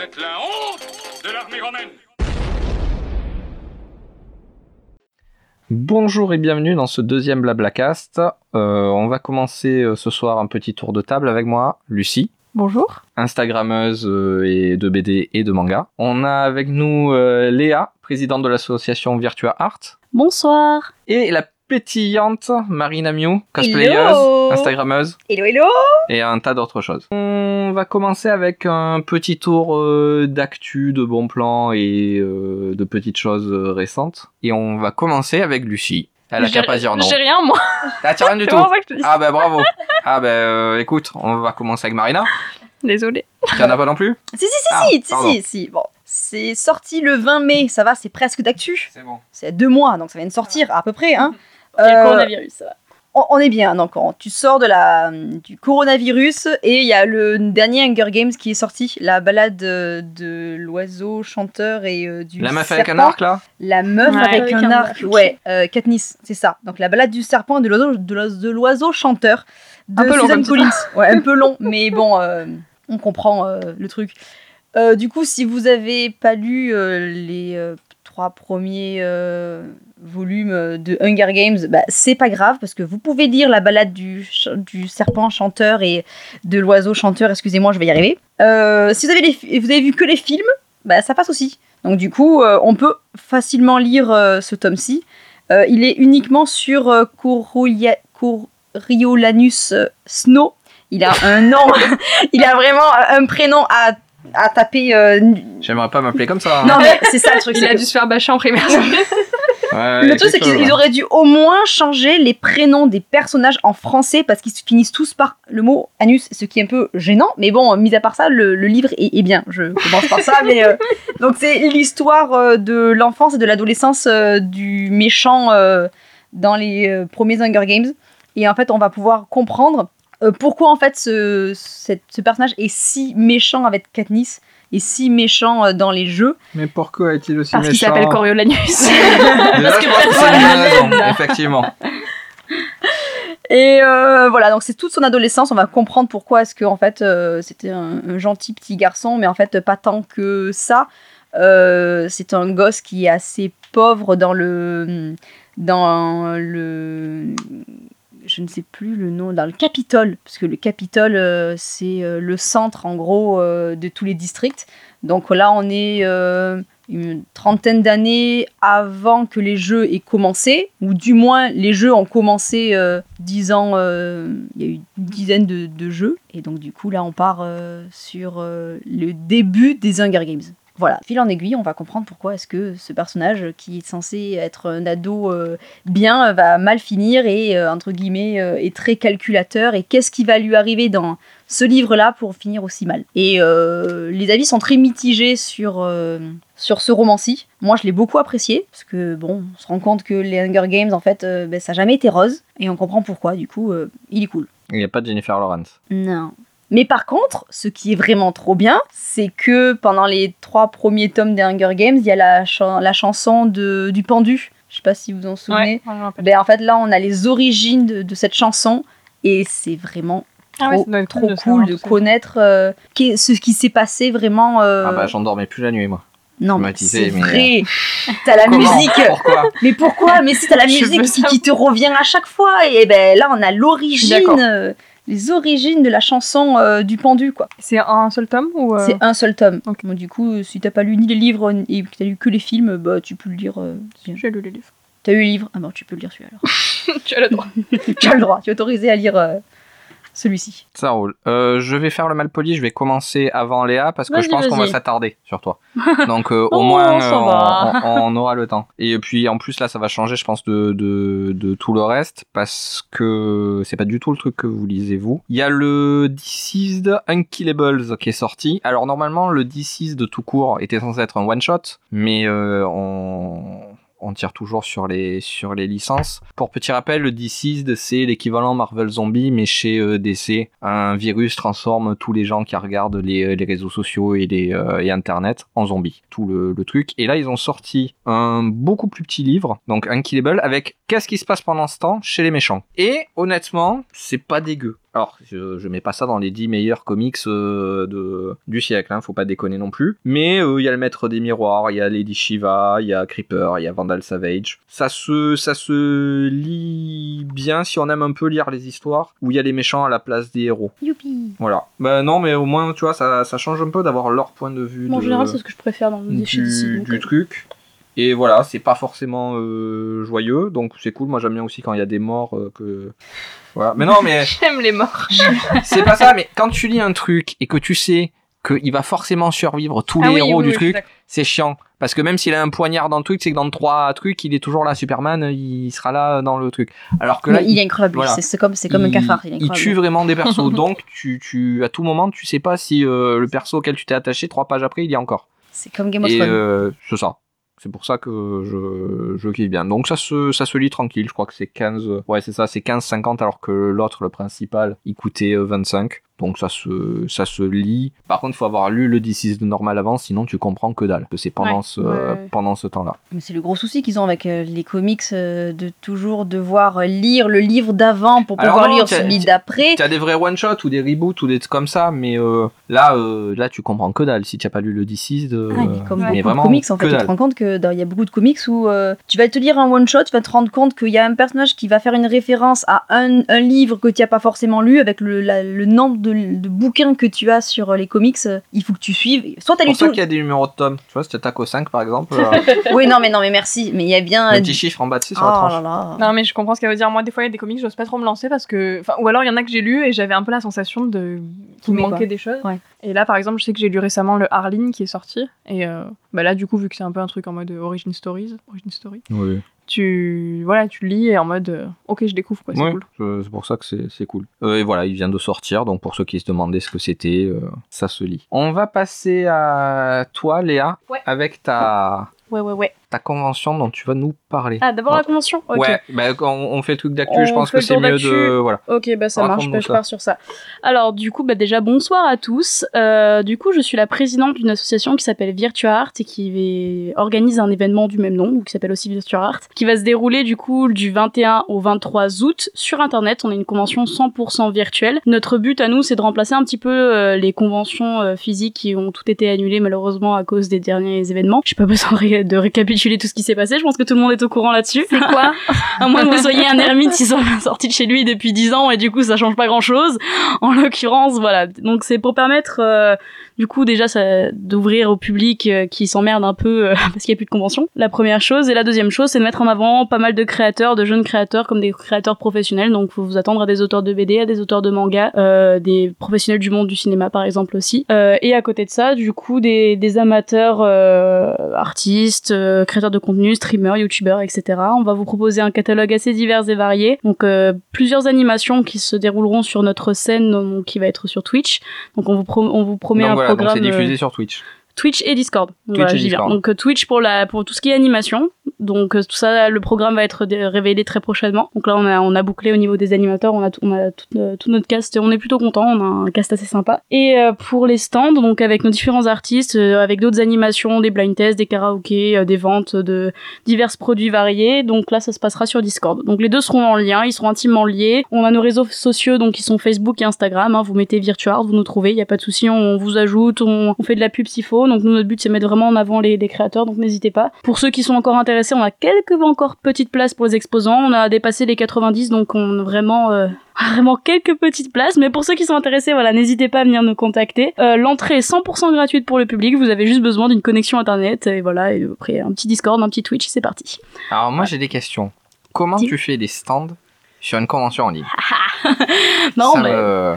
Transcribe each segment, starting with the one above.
Vous êtes la honte de l'armée romaine Bonjour et bienvenue dans ce deuxième Blablacast. Euh, on va commencer euh, ce soir un petit tour de table avec moi, Lucie, Bonjour. Instagrammeuse euh, et de BD et de manga. On a avec nous euh, Léa, présidente de l'association Virtua Art, Bonsoir. et la pétillante Marina Miu, cosplayeuse. Instagrammeuse Hello, hello. et un tas d'autres choses. On va commencer avec un petit tour euh, d'actu, de bons plans et euh, de petites choses euh, récentes. Et on va commencer avec Lucie. Elle a qu'à pas dire non. J'ai rien, moi. Ah, tiens, rien du tout. vraiment ça que je te dis. Ah bah bravo. Ah bah euh, écoute, on va commencer avec Marina. Désolée. Tu en as pas non plus? Si, si, si, Ah, si, si, pardon. si, si. Bon, c'est sorti le 20 mai, ça va, c'est presque d'actu. C'est bon. C'est deux mois, donc ça vient de sortir à peu près. Hein. Le Euh, coronavirus, ça va. on, on est bien, donc on- tu sors de la, du coronavirus et il y a le dernier Hunger Games qui est sorti, la balade de l'oiseau chanteur et euh, du La meuf avec un serpent. arc là? La meuf Ouais, avec, avec un, un arc, arc. ouais, euh, Katniss, c'est ça. Donc la balade du serpent et de l'oiseau, de l'oiseau- de l'oiseau chanteur de Un peu long Suzanne comme Collins. Ouais, un peu long, mais bon, euh, on comprend euh, le truc. Euh, du coup, si vous avez pas lu euh, les euh, trois premiers euh, volumes de Hunger Games, bah, c'est pas grave parce que vous pouvez lire la balade du, serpent chanteur et de l'oiseau chanteur. Excusez-moi, je vais y arriver. Euh, si vous avez, vu que les films, bah, ça passe aussi. Donc du coup, euh, on peut facilement lire euh, ce tome-ci. Il est uniquement sur Coriolanus Snow. Il a un nom, il a vraiment un prénom à, à taper. euh, J'aimerais pas m'appeler comme ça. hein. Non mais c'est ça le truc. Il a que- dû se faire bâcher en primaire. Ouais, Le truc c'est qu'ils auraient dû au moins changer les prénoms des personnages en français parce qu'ils finissent tous par le mot anus, ce qui est un peu gênant. Mais bon, mis à part ça, le, le livre est, est bien. Je commence par ça. mais euh, donc c'est l'histoire euh, de l'enfance et de l'adolescence euh, du méchant euh, dans les euh, premiers Hunger Games. Et en fait, on va pouvoir comprendre euh, pourquoi en fait ce, cette- ce personnage est si méchant avec Katniss et si méchant euh, dans les jeux? Mais pourquoi est-il aussi Parce qu'il méchant? s'appelle Coriolanus. Parce je que c'est voilà, effectivement. Et euh, voilà, donc c'est toute son adolescence. On va comprendre pourquoi est-ce que en fait euh, c'était un, un gentil petit garçon, mais en fait pas tant que ça. Euh, c'est un gosse qui est assez pauvre dans le dans le je ne sais plus le nom dans le Capitole parce que le Capitole euh, c'est euh, le centre en gros euh, de tous les districts. Donc là on est une trentaine d'années avant que les jeux aient commencé, ou du moins les jeux ont commencé dix ans, il y a eu une dizaine de, jeux, et donc du coup là on part sur le début des Hunger Games. Voilà, fil en aiguille, on va comprendre pourquoi est-ce que ce personnage qui est censé être un ado euh, bien va mal finir et euh, entre guillemets euh, est très calculateur et qu'est-ce qui va lui arriver dans ce livre-là pour finir aussi mal. Et euh, les avis sont très mitigés sur, euh, sur ce roman-ci. Moi, je l'ai beaucoup apprécié, parce que, bon, on se rend compte que les Hunger Games, en fait, euh, ben, ça n'a jamais été rose, et on comprend pourquoi, du coup, euh, il est cool. Il n'y a pas de Jennifer Lawrence. Non. Mais par contre, ce qui est vraiment trop bien, c'est que pendant les trois premiers tomes des Hunger Games, il y a la, chan- la chanson de, du pendu. Je sais pas si vous vous en souvenez. Ouais. Ben, en fait, là, on a les origines de, de cette chanson, et c'est vraiment Ah ouais, trop, cool de cool savoir de tout ça. connaître euh, ce qui s'est passé vraiment. euh, Ah bah j'en dormais plus la nuit moi. non, mais c'est vrai. T'as la Comment musique. Pourquoi Mais pourquoi? Mais si t'as la musique qui, qui te revient à chaque fois. Et ben là, on a l'origine, euh, les origines de la chanson euh, du pendu, quoi. C'est un seul tome ou euh, C'est un seul tome. Ok. Donc, du coup, si t'as pas lu ni les livres et que t'as lu que les films, bah tu peux le lire. euh. J'ai lu les livres. T'as lu les livres? Ah bon, tu peux le lire celui-là alors. tu as le droit. tu as le droit, tu es autorisé à lire euh, celui-ci. Ça roule. Euh, je vais faire le malpoli, je vais commencer avant Léa parce que je pense qu'on va s'attarder sur toi. Donc euh, au Oh, moins euh, on, on- on aura le temps. Et puis en plus là ça va changer je pense de, de, de tout le reste parce que c'est pas du tout le truc que vous lisez vous. Il y a le Deceased Unkillables qui est sorti. Alors normalement le Deceased tout court était censé être un one shot mais euh, on on tire toujours sur les, licences. Pour petit rappel, le Deceased, c'est l'équivalent Marvel Zombie, mais chez euh, DC. Un virus transforme tous les gens qui regardent les, les réseaux sociaux euh, et Internet en zombies. Tout le, le truc. Et là, ils ont sorti un beaucoup plus petit livre, donc Unkillable, avec qu'est-ce qui se passe pendant ce temps chez les méchants. Et honnêtement, c'est pas dégueu. Alors, je, je mets pas ça dans les 10 meilleurs comics euh, de, du siècle, hein, faut pas déconner non plus. Mais euh, il y a le Maître des Miroirs, il y a Lady Shiva, il y a Creeper, il y a Vandal Savage. Ça se, ça se lit bien si on aime un peu lire les histoires où il y a les méchants à la place des héros. Youpi. Voilà. Bah non, mais au moins, tu vois, ça, ça change un peu d'avoir leur point de vue. Bon, en général, c'est ce que je préfère dans les du, du euh, truc. Et voilà, c'est pas forcément euh, joyeux, donc c'est cool. Moi j'aime bien aussi quand il y a des morts euh, que. Voilà. Mais non, mais J'aime les morts. c'est pas ça. Mais quand tu lis un truc et que tu sais qu'il va forcément survivre tous les Ah oui, héros oui, du oui, truc, c'est chiant. Parce que même s'il a un poignard dans le truc, c'est que dans trois trucs, il est toujours là. Superman, il sera là dans le truc. Alors que là, Mais il est incroyable. voilà. C'est c'est comme, c'est comme un il- cafard. Il, est il tue vraiment des persos. donc, tu, tu, à tout moment, tu sais pas si euh, le perso auquel tu t'es attaché, trois pages après, il y est encore. C'est comme Game of Et Thrones. euh, c'est ça. C'est pour ça que je, je kiffe bien. Donc ça se, ça se lit tranquille. Je crois que c'est 15. Ouais, c'est ça, c'est 15,50 alors que l'autre, le principal, il coûtait euh, 25. Donc ça se, ça se lit. Par contre, il faut avoir lu le D6 de normal avant, sinon tu comprends que dalle. Que c'est pendant, Ouais, ce, ouais, ouais. pendant ce temps-là. Mais c'est le gros souci qu'ils ont avec euh, les comics euh, de toujours devoir lire le livre d'avant pour pouvoir non, lire celui d'après. Tu as des vrais one-shots ou des reboots ou des trucs comme ça, mais euh, là, euh, là, tu comprends que dalle. Si tu n'as pas lu le D6, de, Ah, mais comme vraiment comics, en fait, que tu te rends compte que dans- il y a beaucoup de comics où euh, tu vas te lire un one shot, tu vas te rendre compte qu'il y a un personnage qui va faire une référence à un, un livre que tu n'as pas forcément lu avec le, la- le nombre de, de bouquins que tu as sur euh, les comics. euh, Il faut que tu suives. Soit tu as C'est lu tout. qu'il y a des numéros de tomes. Tu vois, si tu attaques au 5 par exemple, euh, Oui, non, mais non, mais merci. Mais il y a bien. un petit chiffre en bas de sur la Oh tranche. là là. Non, mais je comprends ce qu'elle veut dire. Moi, des fois, il y a des comics, j'ose pas trop me lancer parce que. Enfin, ou alors, il y en a que j'ai lu et j'avais un peu la sensation de. qu'il manquait quoi. des choses. Ouais. Et là, par exemple, je sais que j'ai lu récemment le Harleen qui est sorti. Et euh, bah là, du coup, vu que c'est un peu un truc en mode Origin Stories, Origin Story, Oui. tu. Voilà, tu lis et en mode. euh, ok, je découvre quoi, c'est cool. c'est pour ça que c'est c'est cool. Euh, et voilà, il vient de sortir, donc pour ceux qui se demandaient ce que c'était, euh, ça se lit. On va passer à toi, Léa, Ouais. avec ta, Ouais, ouais, ouais. Ta convention dont tu vas nous parler. Ah, d'abord la convention Ok. Ouais, bah, on, on fait le truc d'actu, je pense que c'est mieux de... Voilà. Ok, bah ça marche, bah, je pars sur ça. Alors, du coup, bah déjà, bonsoir à tous. Euh, du coup, je suis la présidente d'une association qui s'appelle Virtua Art et qui organise un événement du même nom, ou qui s'appelle aussi Virtua Art, qui va se dérouler du coup du 21 au 23 août sur Internet. On est une convention 100% virtuelle. Notre but à nous, c'est de remplacer un petit peu euh, les conventions euh, physiques qui ont tout été annulées malheureusement à cause des derniers événements. J'ai pas besoin de, ré- de récapituler tout ce qui s'est passé. Je pense que tout le monde est au courant là-dessus. C'est quoi À moins que vous soyez un ermite qui soit sorti de chez lui depuis 10 ans et du coup ça change pas grand chose. En l'occurrence, voilà. Donc c'est pour permettre euh, du coup déjà ça- d'ouvrir au public euh, qui s'emmerde un peu euh, parce qu'il y a plus de convention. La première chose et la deuxième chose c'est de mettre en avant pas mal de créateurs, de jeunes créateurs comme des créateurs professionnels. Donc faut vous attendre à des auteurs de BD, à des auteurs de manga, euh, des professionnels du monde du cinéma par exemple aussi. Euh, et à côté de ça, du coup des, des amateurs euh, artistes, euh, créateurs de contenu, streamers, youtubeurs, etc. On va vous proposer un catalogue assez divers et varié. Donc euh, plusieurs animations qui se dérouleront sur notre scène donc, qui va être sur Twitch. Donc on vous, pro- on vous promet donc un voilà, donc programme c'est diffusé euh, sur Twitch. Twitch et Discord. Donc, Twitch voilà, et. Discord. Donc euh, Twitch pour la pour tout ce qui est animation. Donc euh, tout ça, le programme va être révélé très prochainement. Donc là, on a on a bouclé au niveau des animateurs, on a tout- on a tout, euh, tout notre cast, on est plutôt content, on a un cast assez sympa. Et euh, pour les stands, donc avec nos différents artistes, euh, avec d'autres animations, des blind tests, des karaokés, euh, des ventes de divers produits variés. Donc là, ça se passera sur Discord. Donc les deux seront en lien, ils seront intimement liés. On a nos réseaux sociaux, donc qui sont Facebook et Instagram. hein. vous mettez Virtuart, vous nous trouvez, il y a pas de souci, on vous ajoute, on, on fait de la pub s'il faut. Donc nous, notre but, c'est mettre vraiment en avant les, les créateurs, donc n'hésitez pas. Pour ceux qui sont encore intéressés, on a quelques encore petites places pour les exposants. On a dépassé les 90, donc on a vraiment euh, vraiment quelques petites places. Mais pour ceux qui sont intéressés, voilà, n'hésitez pas à venir nous contacter. Euh, L'entrée est 100% gratuite pour le public. Vous avez juste besoin d'une connexion internet et voilà. Et après un petit Discord, un petit Twitch, c'est parti. Alors moi j'ai des questions. Comment tu fais des stands sur une convention en ligne? Non, Ça mais me-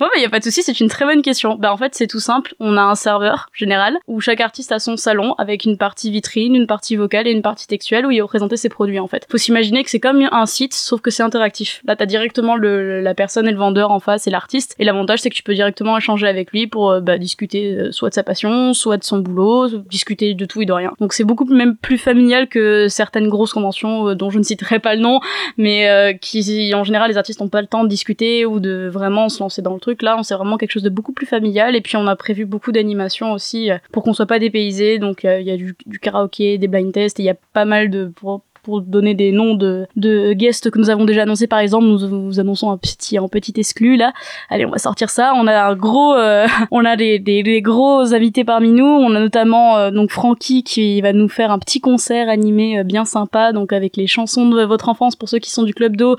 Ouais, bah, y a pas de souci, c'est une très bonne question. Bah, en fait, c'est tout simple. On a un serveur général où chaque artiste a son salon avec une partie vitrine, une partie vocale et une partie textuelle où il va présenter ses produits, en fait. Faut s'imaginer que c'est comme un site, sauf que c'est interactif. Là, t'as directement le, la personne et le vendeur en face et l'artiste. Et l'avantage, c'est que tu peux directement échanger avec lui pour euh, bah, discuter euh, soit de sa passion, soit de son boulot, discuter de tout et de rien. Donc, c'est beaucoup même plus familial que certaines grosses conventions euh, dont je ne citerai pas le nom, mais euh, qui, en général, les artistes n'ont pas le temps de discuter ou de vraiment se lancer dans le truc. Là, on c'est vraiment quelque chose de beaucoup plus familial. Et puis, on a prévu beaucoup d'animations aussi euh, pour qu'on soit pas dépaysé. Donc, il y a du, du karaoké, des blind tests, il y a pas mal de pour pour donner des noms de, guests que nous avons déjà annoncés, par exemple, nous vous annonçons un petit, un petit exclu là. Allez, on va sortir ça. On a un gros, euh, on a des, gros invités parmi nous. On a notamment euh, donc Francky qui va nous faire un petit concert animé bien sympa, donc avec les chansons de votre enfance pour ceux qui sont du club d'eau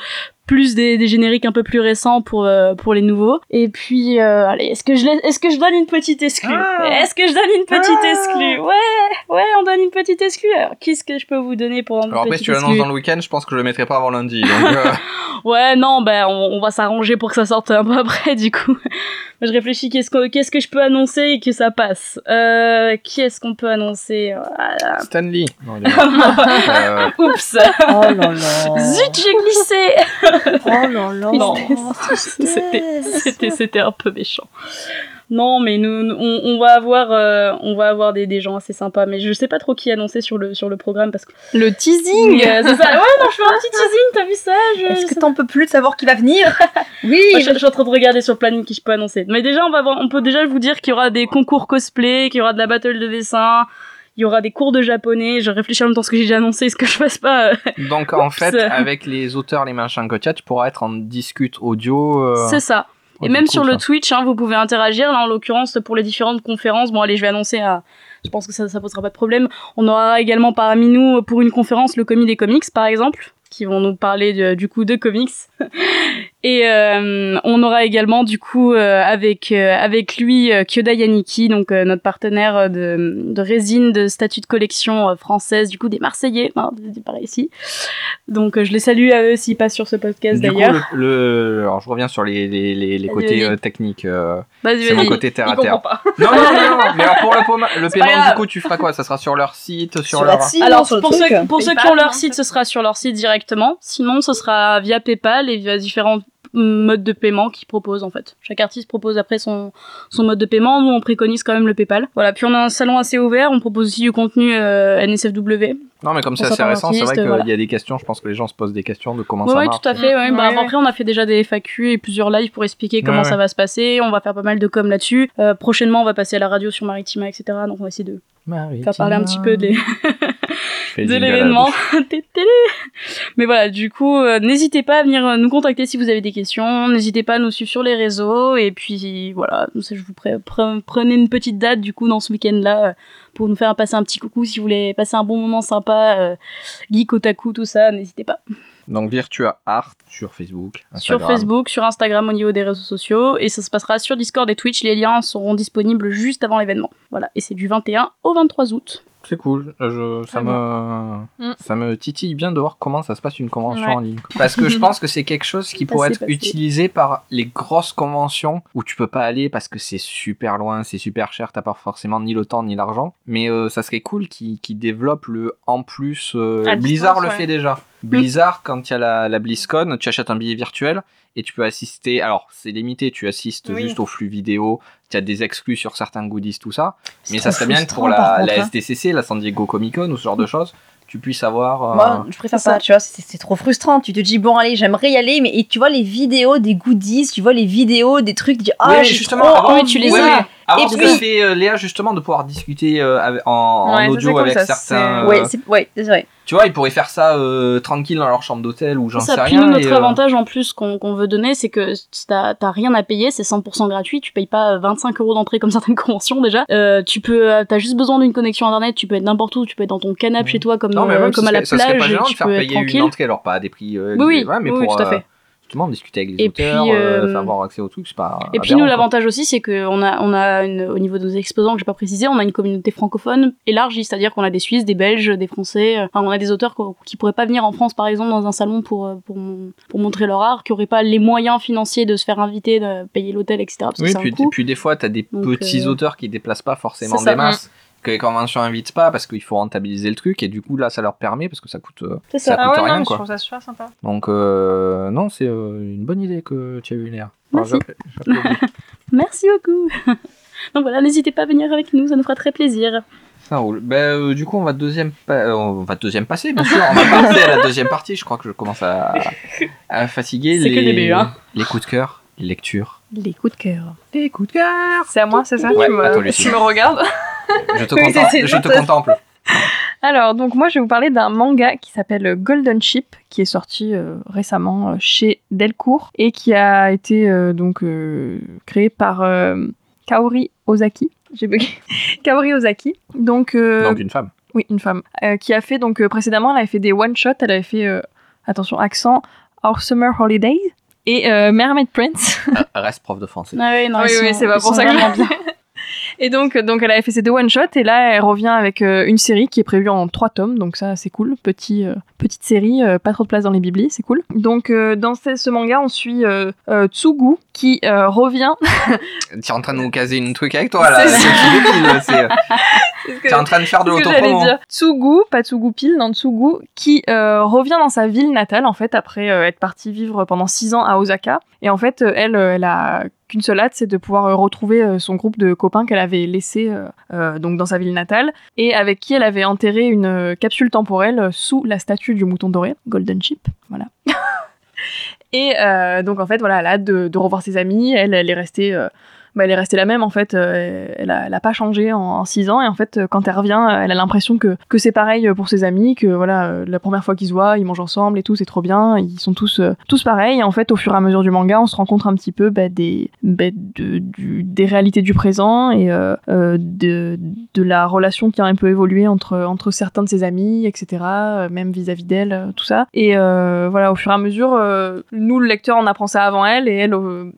plus des, des génériques un peu plus récents pour euh, pour les nouveaux. Et puis euh, allez, est-ce que je laisse- est-ce que je donne une petite exclue Ah. Est-ce que je donne une petite Ah. exclue Ouais, ouais, on donne une petite exclue. Alors, qu'est-ce que je peux vous donner pour une Alors après, petite si tu l'annonces dans le week-end, je pense que je le mettrai pas avant lundi. Donc, euh, Ouais, non, ben on, on va s'arranger pour que ça sorte un peu après, du coup. Je réfléchis qu'est-ce que qu'est-ce que je peux annoncer et que ça passe. Euh, qui est-ce qu'on peut annoncer? Voilà. Stanley. Non. Euh, Oups. Oh là là. Zut, j'ai glissé. Oh là là. Non, c'était c'était c'était un peu méchant. Non, mais nous, nous- on, on va avoir, euh, on va avoir des, des gens assez sympas, mais je sais pas trop qui annoncer sur le sur le programme parce que. Le teasing Euh, c'est ça. Ouais, non, je fais un petit teasing. T'as vu ça je, Est-ce que t'en peux plus de savoir qui va venir? Oui. Moi, je, je suis en train de regarder sur le planning qui je peux annoncer. Mais déjà, on va voir, on peut déjà vous dire qu'il y aura des concours cosplay, qu'il y aura de la battle de dessin, il y aura des cours de japonais. Je réfléchis en même temps ce que j'ai déjà annoncé, ce que je fasse pas. euh, Donc en fait, avec les auteurs, les machins que tu as, tu pourras être en discute audio. euh, C'est ça. Et même cool, sur le ça. Twitch, hein, vous pouvez interagir. Là, en l'occurrence, pour les différentes conférences, bon, allez, je vais annoncer à. Je pense que ça, ça posera pas de problème. On aura également parmi nous, pour une conférence, le commis des comics, par exemple, qui vont nous parler de- du coup de comics. Et euh, on aura également du coup euh, avec euh, avec lui euh, Kyoda Yaniki, donc euh, notre partenaire euh, de, de résine de statut de collection euh, française, du coup des Marseillais, hein, par ici. Donc euh, je les salue à eux s'ils passent sur ce podcast d'ailleurs. le, le- alors je reviens sur les, les, les, les côtés euh, techniques. euh, Vas-y, c'est mon vas-y. côté terre à terre. pas. Non, non, non, non, mais alors pour le, le paiement, du coup, tu feras quoi? Ça sera sur leur site, sur, Sur leur. Alors sur pour ceux, pour ceux qui ont leur site, ce sera sur leur site directement. Sinon, ce sera via PayPal et via différents modes de paiement qu'ils proposent en fait. Chaque artiste propose après son, son mode de paiement. Nous, on préconise quand même le PayPal. Voilà. Puis on a un salon assez ouvert. On propose aussi du contenu euh, NSFW. Non, mais comme c'est assez récent, c'est vrai qu'il voilà. y a des questions. Je pense que les gens se posent des questions de comment Oui, ça oui, marche. tout à fait. ouais. Ouais, Bah. Après, on a fait déjà des FAQ et plusieurs lives pour expliquer comment Ouais, ça va se passer. On va faire pas mal de com là-dessus. Euh, prochainement, on va passer à la radio sur Maritima, etc. Donc on va essayer de faire parler un petit peu des, de l'événement. Mais voilà, du coup, euh, n'hésitez pas à venir euh, nous contacter si vous avez des questions. N'hésitez pas à nous suivre sur les réseaux. Et puis voilà, je vous pre- prenez une petite date du coup dans ce week-end-là euh, pour nous faire passer un petit coucou si vous voulez passer un bon moment sympa, euh, geek, otaku, tout ça. N'hésitez pas. Donc Virtua Art sur Facebook. Sur Instagram. Facebook, sur Instagram au niveau des réseaux sociaux. Et ça se passera sur Discord et Twitch. Les liens seront disponibles juste avant l'événement. Voilà, et c'est du 21 au 23 août. C'est cool. Euh, Je, ça, Très me, ça me titille bien de voir comment ça se passe une convention Ouais. en ligne. Parce que je pense que c'est quelque chose qui pourrait être passé. utilisé par les grosses conventions où tu peux pas aller parce que c'est super loin, c'est super cher, t'as pas forcément ni le temps ni l'argent. Mais euh, ça serait cool qu'ils qu'ils développent le en plus. euh, À Blizzard distance, le ouais. fait déjà. Blizzard, quand il y a la, la BlizzCon, tu achètes un billet virtuel et tu peux assister. Alors, c'est limité, tu assistes Oui. juste au flux vidéo, tu as des exclus sur certains goodies, tout ça. Mais ça serait bien que pour la, la hein. SDCC, la San Diego Comic Con ou ce genre de choses, tu puisses avoir. euh, Moi, je préfère c'est ça. pas, tu vois, c'est trop frustrant. Tu te dis, bon, allez, j'aimerais y aller, mais et tu vois les vidéos des goodies, tu vois les vidéos des trucs, tu dis, ah, Oui, justement, trop avant- tu les as. Avant Et ce puis- que fait euh, Léa, justement, de pouvoir discuter euh, avec- en, en Ouais, ça, audio avec ça, certains. euh, Ouais, c'est ouais, c'est vrai. Tu vois, ils pourraient faire ça euh, tranquille dans leur chambre d'hôtel ou j'en ça, sais puis rien. nous, notre et, euh, avantage en plus qu'on qu'on veut donner, c'est que t'as t'as rien à payer, c'est 100% gratuit, tu payes pas 25 euros d'entrée comme certaines conventions déjà. Euh, tu peux, euh, t'as juste besoin d'une connexion internet, tu peux être n'importe où, tu peux être dans ton canapé chez toi comme, Non, mais euh, même, comme à la serait- ça serait plage, pas gênant tu de faire peux être payer une tranquille. entrée, alors pas à des prix. euh, Oui, oui, élevés, ouais, mais oui, pour tout à euh, fait. Justement discuter avec les Et auteurs, puis, euh, euh, faire avoir accès au truc, c'est pas. Et puis nous, l'avantage aussi, c'est qu'on a, on a une, au niveau de nos exposants que j'ai pas précisé, on a une communauté francophone élargie, c'est-à-dire qu'on a des Suisses, des Belges, des Français, euh, enfin, on a des auteurs qui pourraient pas venir en France, par exemple, dans un salon pour, pour, pour montrer leur art, qui auraient pas les moyens financiers de se faire inviter, de payer l'hôtel, etc. Parce que Oui, c'est un puis, coût. puis des fois, t'as des Donc, petits auteurs qui déplacent pas forcément des masses, que les conventions invitent pas parce qu'il faut rentabiliser le truc, et du coup, là, ça leur permet parce que ça coûte. euh, ça ça. coûte Ah ouais, rien, non, quoi. je trouve ça super sympa. Donc, euh, non, c'est euh, une bonne idée que tu as eu, Léa. Alors, Merci. Merci beaucoup. Donc voilà, n'hésitez pas à venir avec nous, ça nous fera très plaisir. Ça roule. Ben, euh, du coup, on va deuxième, pa- on va deuxième passer, bien sûr. On va passer à la deuxième partie. Je crois que je commence à, à fatiguer les, que début, hein. les coups de cœur, les lectures. Les coups de cœur. Les coups de cœur. C'est à moi, c'est ça Ouais, tu, me, tu me regardes? Je te Oui, contemple. Je te contemple. Alors, donc moi, je vais vous parler d'un manga qui s'appelle Golden Ship, qui est sorti euh, récemment euh, chez Delcourt et qui a été euh, donc euh, créé par euh, Kaori Ozaki. J'ai bugué. Kaori Ozaki. Donc, euh, Donc une femme. oui, une femme. Euh, qui a fait donc euh, précédemment, elle avait fait des one shot. Elle avait fait, euh, attention, accent, Our Summer Holidays et euh, Mermaid Prince. Euh, Reste prof de français. Ah oui, non, Oui, ils oui, sont- c'est pas pour ça que je bien. Et donc, donc elle avait fait ces deux one shot et là elle revient avec euh, une série qui est prévue en trois tomes, donc ça c'est cool, Petit, euh, petite série, euh, pas trop de place dans les biblis, c'est cool. Donc euh, dans ce, ce manga on suit euh, euh, Tsugu qui euh, revient. Tu es en train de nous caser une truc avec toi là. C'est C'est débile, c'est- Tu es en train de faire de l'autopromo. Tsugu, pas Tsugu pile, non Tsugu, qui euh, revient dans sa ville natale en fait après euh, être partie vivre pendant six ans à Osaka. Et en fait, euh, elle, euh, elle a qu'une seule hâte, c'est de pouvoir euh, retrouver euh, son groupe de copains qu'elle avait laissé euh, donc dans sa ville natale et avec qui elle avait enterré une capsule temporelle sous la statue du mouton doré, Golden Sheep, voilà. Et donc en fait voilà, elle a hâte de, de revoir ses amis. Elle, elle est restée, bah, elle est restée la même en fait. Euh, elle, a, elle a pas changé en, en six ans et en fait euh, quand elle revient, euh, elle a l'impression que, que c'est pareil pour ses amis, que voilà la première fois qu'ils se voient, ils mangent ensemble et tout, c'est trop bien. Ils sont tous tous pareils. Et en fait au fur et à mesure du manga, on se rencontre un petit peu bah, des bah, des réalités du présent et de de la relation qui a un peu évolué entre entre certains de ses amis, etc. Même vis-à-vis d'elle, tout ça. Et voilà, au fur et à mesure, nous le lecteur on apprend ça avant elle et elle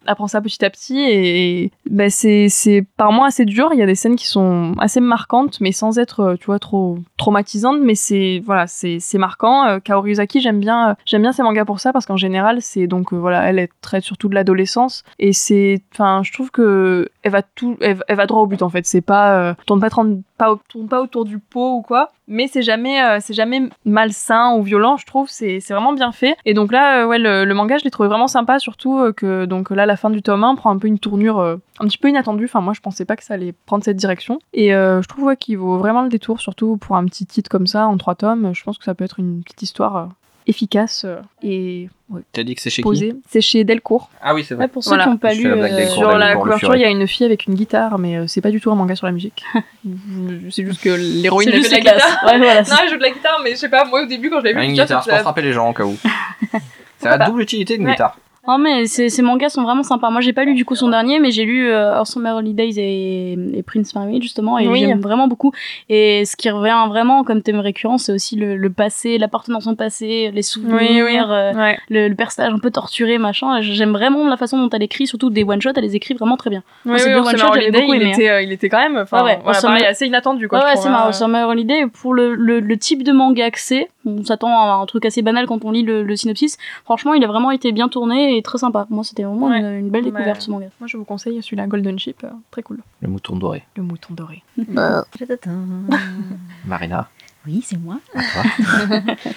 apprend ça petit à petit et, et, bah, c'est c'est par moi assez dur. Il y a des scènes qui sont assez marquantes, mais sans être euh, tu vois trop traumatisantes. Mais c'est voilà, c'est c'est marquant. Euh, j'aime bien euh, j'aime bien ces mangas pour ça parce qu'en général c'est donc euh, voilà, elle elle traite surtout de l'adolescence et c'est enfin je trouve que elle va tout elle, va droit au but en fait. C'est pas euh, tourne pas pas tourne pas autour du pot ou quoi, mais c'est jamais c'est jamais malsain ou violent. Je trouve c'est c'est vraiment bien fait. Et donc là ouais le, manga je l'ai trouvé vraiment sympa surtout que donc là la fin du tome 1 prend un peu une tournure un petit peu inattendue. Enfin moi je pensais pas que ça allait prendre cette direction et euh, je trouve ouais, qu'il vaut vraiment le détour surtout pour un petit titre comme ça en trois tomes. Je pense que ça peut être une petite histoire euh, efficace euh, et ouais, T'as dit que c'est chez qui posée. C'est chez Delcourt. Ah oui, c'est vrai. Ouais, pour ceux Voilà. qui n'ont pas Je lu, euh, Sur la couverture, il y a une fille avec une guitare, mais euh, c'est pas du tout un manga sur la musique. c'est juste que l'héroïne fait de la la guitare. classe. Ouais, voilà, Non, elle joue de la guitare, mais je sais pas, moi au début quand je l'ai vu, Ah, je une me suis dit, guitare, ça- c'est pour frapper les gens au cas où. C'est la double utilité d'une Ouais. guitare. Non mais ces, ces mangas sont vraiment sympas. Moi j'ai pas lu du coup son dernier, mais j'ai lu euh, Our Summer Holidays et, et Prince Marmite justement, et Oui. j'aime vraiment beaucoup. Et ce qui revient vraiment comme thème récurrent, c'est aussi le, le passé, l'appartenance au passé, les souvenirs, Oui, oui. euh, Ouais. le, le personnage un peu torturé, machin. J'aime vraiment la façon dont elle écrit, surtout des one shots, elle les écrit vraiment très bien. Oui, oui, deux one-shots, Holiday, beaucoup il, était, euh, il était quand même, enfin, Ah ouais, voilà, Summer- pareil, assez inattendu quoi. ouais, je ouais, c'est marrant. hein. Summer Holiday, pour le, le, le type de manga que c'est, on s'attend à un truc assez banal quand on lit le, le synopsis. Franchement, il a vraiment été bien tourné et très sympa. Moi, c'était vraiment Ouais. une, une belle découverte ce manga. Moi je vous conseille celui-là, Golden Ship, euh, très cool. Le mouton doré. Le mouton doré. Marina. Oui, c'est moi. à toi.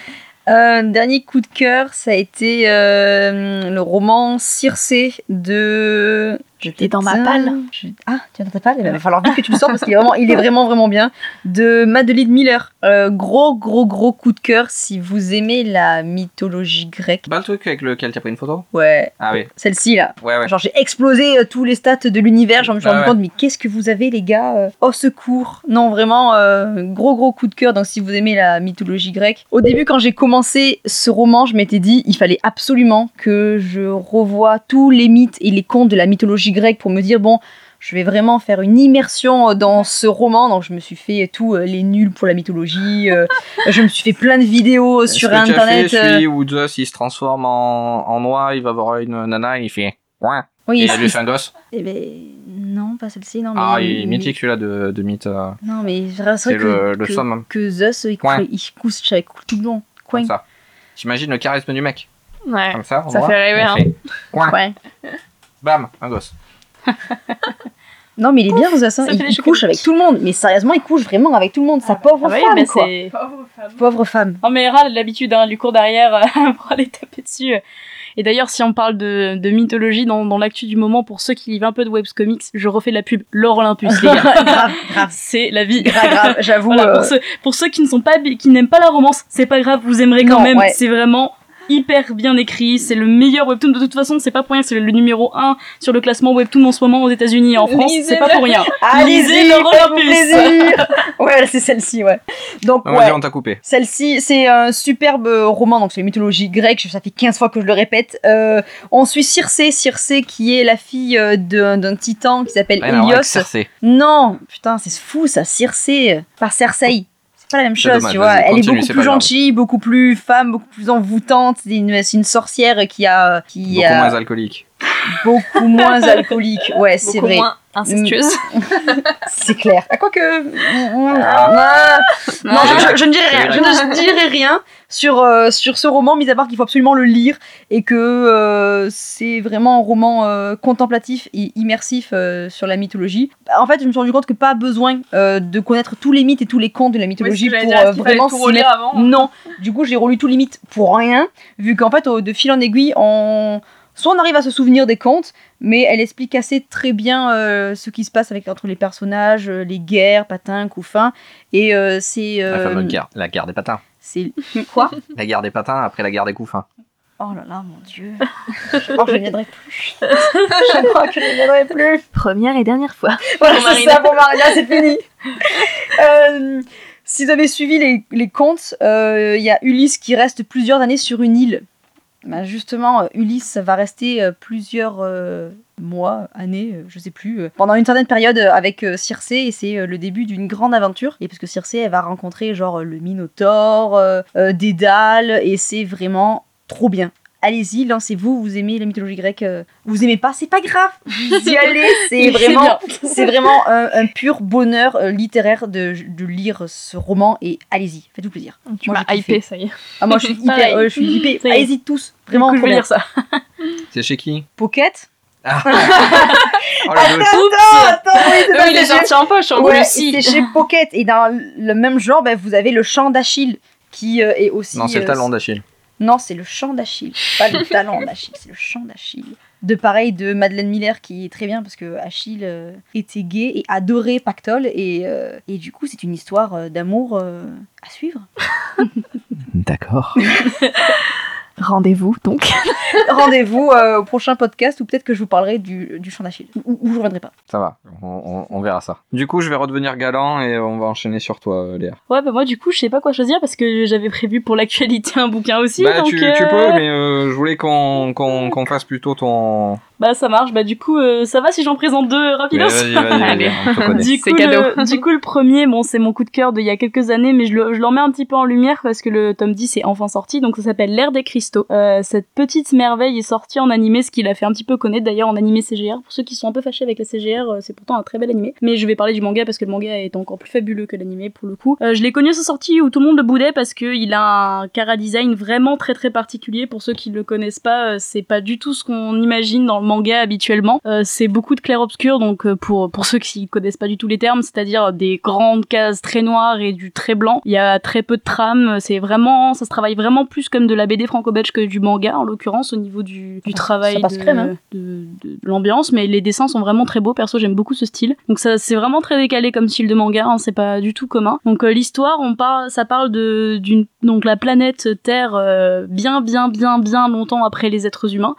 Euh, dernier coup de cœur, ça a été euh, le roman Circé de. T'es dans ma palle. Je- Ah, tu es dans ta palle? Il va falloir vite que tu le sors parce qu'il est vraiment, il est vraiment, vraiment bien. De Madeleine Miller. Euh, gros, gros, gros coup de cœur si vous aimez la mythologie grecque. C'est pas le truc avec lequel? T'as pris une photo? Ouais, Ah oui. celle-ci là. Ouais, ouais. Genre j'ai explosé euh, tous les stats de l'univers, je me suis rendu compte mais qu'est-ce que vous avez les gars euh, Au secours Non vraiment euh, gros gros coup de cœur donc si vous aimez la mythologie grecque. Au début quand j'ai commencé ce roman je m'étais dit il fallait absolument que je revoie tous les mythes et les contes de la mythologie pour me dire bon je vais vraiment faire une immersion dans ce roman donc je me suis fait tous euh, les nuls pour la mythologie euh, je me suis fait plein de vidéos Est-ce sur que tu as internet fait euh, celui où Zeus il se transforme en, en noix, il va voir une nana, il fait. Ouais. oui Et et il lui fait un gosse. Eh ben, non, pas celle-ci, non. Mais, Ah, il est mais- mythique celui-là de, de mythe. euh, Non, mais c'est vrai C'est que, le, le que, somme, que Zeus, il, Coin. couche, il couche avec tout le monde. Coin. comme ça. T'imagines le charisme du mec Ouais. Comme ça, on Ça voit, fait rêver, hein. fait Coin. Bam, un gosse. Non, mais il est bien. Ça Il, il couche avec tout le monde. Mais sérieusement, il couche vraiment avec tout le monde. Sa pauvre Ah bah oui, femme, mais quoi. c'est. Pauvre femme. Non mais Hera, l'habitude, hein, lui court derrière pour aller taper dessus. Et d'ailleurs, si on parle de, de mythologie dans, dans l'actu du moment, pour ceux qui lisent un peu de webcomics, je refais la pub, l'or Olympus, les gars. grave, grave. C'est la vie. Grave, grave. J'avoue. Voilà, euh, pour, ceux, pour ceux qui ne sont pas, qui n'aiment pas la romance, c'est pas grave, vous aimerez quand Non, même. ouais. C'est vraiment hyper bien écrit. C'est le meilleur webtoon. De toute façon, c'est pas pour rien. C'est le numéro 1 sur le classement webtoon en ce moment aux États-Unis et en France. C'est pas pour rien. Allez-y, Lisez le plaisir. ouais, c'est celle-ci, ouais. Donc, On va ouais. dire, on t'a coupé. Celle-ci, c'est un superbe roman, donc c'est la mythologie grecque, ça fait 15 fois que je le répète. Euh, on suit Circé, Circé qui est la fille euh, d'un titan qui s'appelle Hélios. Cersei. Non, putain, c'est fou ça, Circé, par Cersei. C'est pas la même chose, dommage, tu vois. Elle est beaucoup plus grave. gentille, beaucoup plus femme, beaucoup plus envoûtante. C'est une, sorcière qui a, qui Beaucoup a moins alcoolique. Beaucoup moins alcoolique. Ouais, c'est Beaucoup vrai. moins incestueuse. C'est clair. Ah, quoique. Ah, non, je, je- je ne dirai rien. Je ne dirai rien sur, euh, sur ce roman, mis à part qu'il faut absolument le lire et que euh, c'est vraiment un roman euh, contemplatif et immersif euh, sur la mythologie. En fait, je me suis rendu compte que pas besoin euh, de connaître tous les mythes et tous les contes de la mythologie pour euh, vraiment s'y mettre. avant. Non, du coup, j'ai relu tous les mythes pour rien, vu qu'en fait, de fil en aiguille, on... soit on arrive à se souvenir des contes, mais elle explique assez très bien euh, ce qui se passe avec entre les personnages, euh, les guerres, patins, couffins, et euh, c'est... La fameuse guerre. La guerre des patins. C'est quoi? La guerre des patins après la guerre des couffins. Oh là là, mon dieu. Je crois que je ne viendrai plus. je crois que je ne viendrai plus. Première et dernière fois. Voilà, Pour c'est ça pour Marina, c'est fini. Euh, si vous avez suivi les, les contes, euh, il y a Ulysse qui reste plusieurs années sur une île. Ben justement, euh, Ulysse va rester euh, plusieurs euh, mois, années, je sais plus, pendant une certaine période avec Circé, et c'est le début d'une grande aventure. Et parce que elle va rencontrer genre le Minotaure, Dédale, et c'est vraiment trop bien. Allez-y, lancez-vous, vous aimez la mythologie grecque, euh, vous aimez pas, c'est pas grave, vous y allez, c'est vraiment c'est vraiment un, un pur bonheur euh, littéraire de, de lire ce roman et allez-y, faites-vous plaisir. Tu Moi, m'as hypé, ça y est. Ah, moi je suis hyper, euh, je suis. Allez-y tous, vraiment. Coup, je vais lire ça. C'est chez qui? Pocket. Ah. Oh, le gosse. Attends, attends, oui, c'est est chez- sorti en poche, en Ouais, Russie. c'est chez Pocket et dans le même genre, ben, vous avez le chant d'Achille qui euh, est aussi. Non, c'est le talon d'Achille. Non, c'est le chant d'Achille, pas le talent d'Achille, c'est le chant d'Achille. De pareil de Madeleine Miller qui est très bien parce que Achille euh, était gay et adorait Pactole et, euh, et du coup c'est une histoire euh, d'amour euh, à suivre. D'accord. Rendez-vous, donc. Rendez-vous euh, au prochain podcast où peut-être que je vous parlerai du, du chant d'Achille ou, ou je reviendrai pas. Ça va, on, on- on verra ça. Du coup, je vais redevenir galant et on va enchaîner sur toi, euh, Léa. Ouais, bah moi, du coup, je sais pas quoi choisir parce que j'avais prévu pour l'actualité un bouquin aussi. bah, donc, tu, euh, tu peux, mais euh, je voulais qu'on qu'on qu'on fasse plutôt ton. Bah, ça marche. Bah, du coup, euh, ça va si j'en présente deux Mais rapidos. Du coup. Le, du coup, le premier, bon, c'est mon coup de cœur d'il y a quelques années, mais je le, je remets un petit peu en lumière parce que le tome 10 est enfin sorti, donc ça s'appelle L'ère des cristaux. Euh, cette petite merveille est sortie en animé, ce qui l'a fait un petit peu connaître d'ailleurs en animé CGR. Pour ceux qui sont un peu fâchés avec la CGR, euh, c'est pourtant un très bel animé. Mais je vais parler du manga parce que le manga est encore plus fabuleux que l'animé pour le coup. Euh, je l'ai connu à sa sortie où tout le monde le boudait parce qu'il a un cara design vraiment très très particulier. Pour ceux qui le connaissent pas, euh, c'est pas du tout ce qu'on imagine dans le manga habituellement. Euh, c'est beaucoup de clair-obscur, donc euh, pour, pour ceux qui connaissent pas du tout les termes, c'est-à-dire des grandes cases très noires et du très blanc. Il y a très peu de trames, c'est vraiment, ça se travaille vraiment plus comme de la BD franco-belge que du manga en l'occurrence au niveau du, du travail de, crème, hein. de, de l'ambiance, mais les dessins sont vraiment très beaux. Perso, j'aime beaucoup ce style. Donc ça, c'est vraiment très décalé comme style de manga, hein, c'est pas du tout commun. Donc euh, l'histoire, on parle, ça parle de d'une donc la planète Terre euh, bien bien bien bien longtemps après les êtres humains.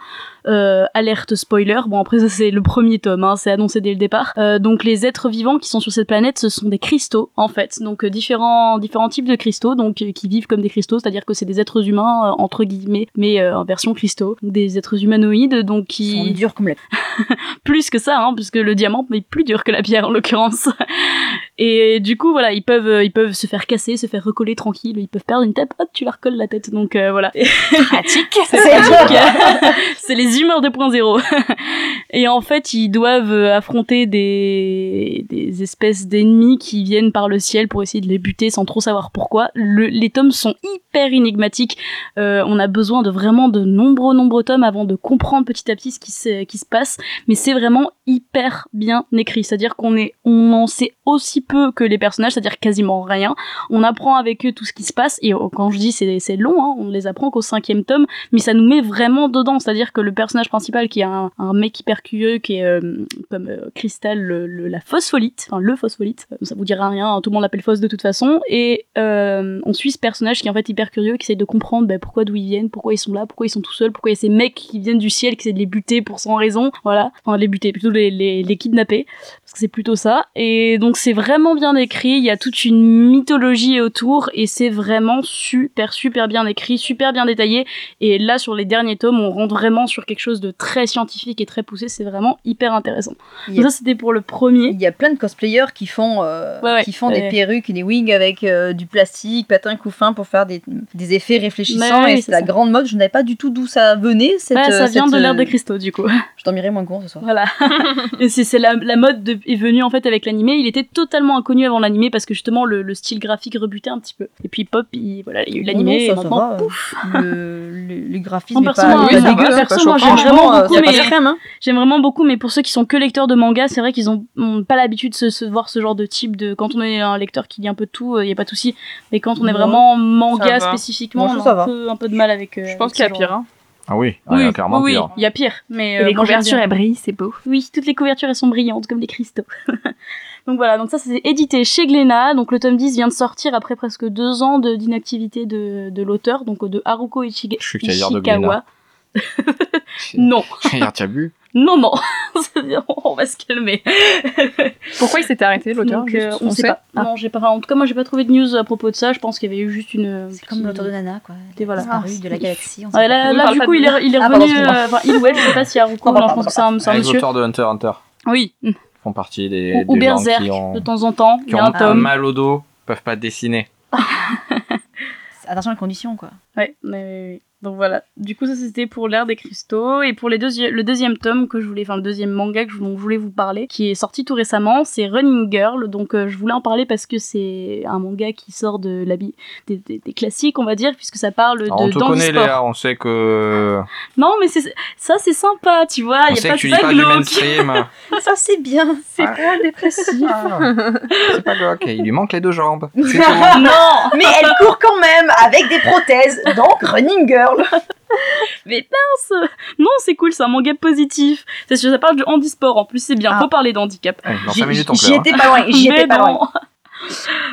Euh, alerte spoiler. Bon après ça c'est le premier tome, hein, c'est annoncé dès le départ. Euh, donc les êtres vivants qui sont sur cette planète, ce sont des cristaux en fait. Donc euh, différents différents types de cristaux, donc euh, qui vivent comme des cristaux, c'est-à-dire que c'est des êtres humains entre guillemets, mais en version cristaux, des êtres humanoïdes, donc Ils sont qui durs comme la plus que ça, hein, puisque le diamant est plus dur que la pierre en l'occurrence. Et du coup, voilà, ils peuvent, ils peuvent se faire casser, se faire recoller tranquille, ils peuvent perdre une tête, hop, tu leur colles la tête. Donc euh, voilà. Pratique. Euh, c'est les humains 2.0. Et en fait, ils doivent euh, affronter des, espèces d'ennemis qui viennent par le ciel pour essayer de les buter sans trop savoir pourquoi. Le- les tomes sont hyper énigmatiques. Euh, on a besoin de vraiment de nombreux, nombreux tomes avant de comprendre petit à petit ce qui se passe. Mais c'est vraiment hyper bien écrit. C'est-à-dire qu'on est, on en sait aussi peu que les personnages, c'est-à-dire quasiment rien. On apprend avec eux tout ce qui se passe et oh, quand je dis c'est c'est long, hein, on les apprend qu'au cinquième tome, mais ça nous met vraiment dedans. C'est-à-dire que le personnage principal qui est un, mec hyper curieux qui est euh, comme euh, Crystal le, la phospholite, enfin le phospholite, euh, ça vous dira rien, hein, tout le monde l'appelle Phos de toute façon. Et euh, on suit ce personnage qui est en fait hyper curieux, qui essaie de comprendre bah, pourquoi d'où ils viennent, pourquoi ils sont là, pourquoi ils sont tout seuls, pourquoi il y a ces mecs qui viennent du ciel qui essaient de les buter pour sans raison, voilà, enfin les buter, plutôt les, les, les kidnapper, parce que c'est plutôt ça. Et donc c'est vraiment bien écrit, il y a toute une mythologie autour, et c'est vraiment super super bien écrit, super bien détaillé. Et là sur les derniers tomes, on rentre vraiment sur quelque chose de très scientifique et très poussé, c'est vraiment hyper intéressant. Donc ça c'était pour le premier. il y a plein de cosplayers qui font, euh, Ouais, ouais. qui font Ouais. des perruques et des wigs avec euh, du plastique, patin couffin pour faire des, des effets réfléchissants. Et c'est la ça. grande mode. Je ne savais pas du tout d'où ça venait. Cette, ça euh, vient cette, de l'ère des cristaux du coup. Je dormirai moins con ce soir. Voilà. Et c'est c'est la, la mode de- est venue en fait avec l'animé. Il était totalement inconnu avant l'animé parce que justement le, le style graphique rebutait un petit peu. Et puis pop, il, voilà, il y a eu l'animé et Non, non, ça, ça maintenant va, pouf. Le, le, le graphisme En perso, pas, pas dégueu. perso, pas moi, j'aime vraiment beaucoup, euh, mais crème, hein. j'aime vraiment beaucoup. Mais pour ceux qui sont que lecteurs de manga, c'est vrai qu'ils ont, ont pas l'habitude de se, se voir ce genre de type de. Quand on est un lecteur qui lit un peu de tout, il y a pas de souci. Mais quand on est vraiment manga spécifiquement, on a un peu, un peu de mal avec. euh, Je pense qu'il y a pire. Ah oui, Oui, il y a clairement oui, pire. il y a pire. Mais euh, les couvertures, elles brillent, c'est beau. Oui, toutes les couvertures elles sont brillantes comme des cristaux. donc voilà, donc ça c'est édité chez Glénat. Donc le tome 10 vient de sortir après presque deux ans d'inactivité de, de l'auteur, donc de Haruko Ichiga- Je suis de. Non, Hier, tu as bu non, non, on va se calmer. Pourquoi il s'était arrêté, l'auteur euh, on, sait pas. Non, j'ai pas. En tout cas, moi j'ai pas trouvé de news à propos de ça. Je pense qu'il y avait eu juste une. C'est comme l'auteur de Nana, quoi. Et voilà. Disparu Ah, de la c'est- galaxie. on Ouais, là, du coup, de- il est, il est Ah, revenu. euh, Enfin, il ou elle, je sais pas si Haruko, Oh, non, je pense que c'est un, c'est un Les monsieur. auteurs de Hunter x Hunter Oui, font partie des, ou, ou des gens Berserk, qui ont, de temps en temps. Il qui ont a un tome. mal au dos, peuvent pas dessiner. Attention à la condition, quoi. Ouais, mais donc voilà. Du coup, ça c'était pour l'ère des cristaux et pour les deuxi- le deuxième tome que je voulais, enfin le deuxième manga que je, dont je voulais vous parler, qui est sorti tout récemment, c'est Running Girl. Donc euh, je voulais en parler parce que c'est un manga qui sort de la des, des- des classiques, on va dire, puisque ça parle Alors, on de te connaît. Léa, on sait que Non, mais c'est ça, c'est sympa, tu vois. on Il y sait a que pas tu de lis ça pas du glauque. mainstream. Ça, c'est bien. C'est Ah. pas dépressif. Ah, c'est pas glauque, il lui manque les deux jambes. Non, Mais elle court quand même avec des prothèses, donc Running Girl. mais mince. Non, c'est cool, c'est un manga positif. C'est sûr, ça parle de handisport. En plus, c'est bien. Ah. Faut parler d'handicap. Dans J'y 5 minutes on j'y pleure. hein. étais pas loin. J'y étais pas loin.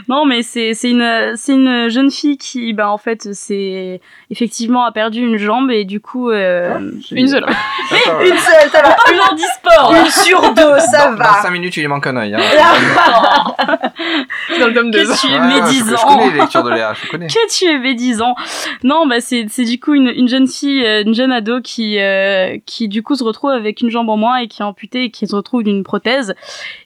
Non, mais c'est c'est une c'est une jeune fille qui ben en fait c'est effectivement a perdu une jambe et du coup euh, Une seule. Une seule, ça va. une handisport. Une sur deux, ça Dans va. 5 minutes, il lui manque un œil. Hein. Dans le tome 2. Que tu es ouais, je, je médisant. connais les lectures de Léa, je connais. Que tu es médisant. Non, bah c'est c'est du coup une, une jeune fille, euh, une jeune ado qui euh, qui du coup se retrouve avec une jambe en moins et qui est amputée et qui se retrouve d'une prothèse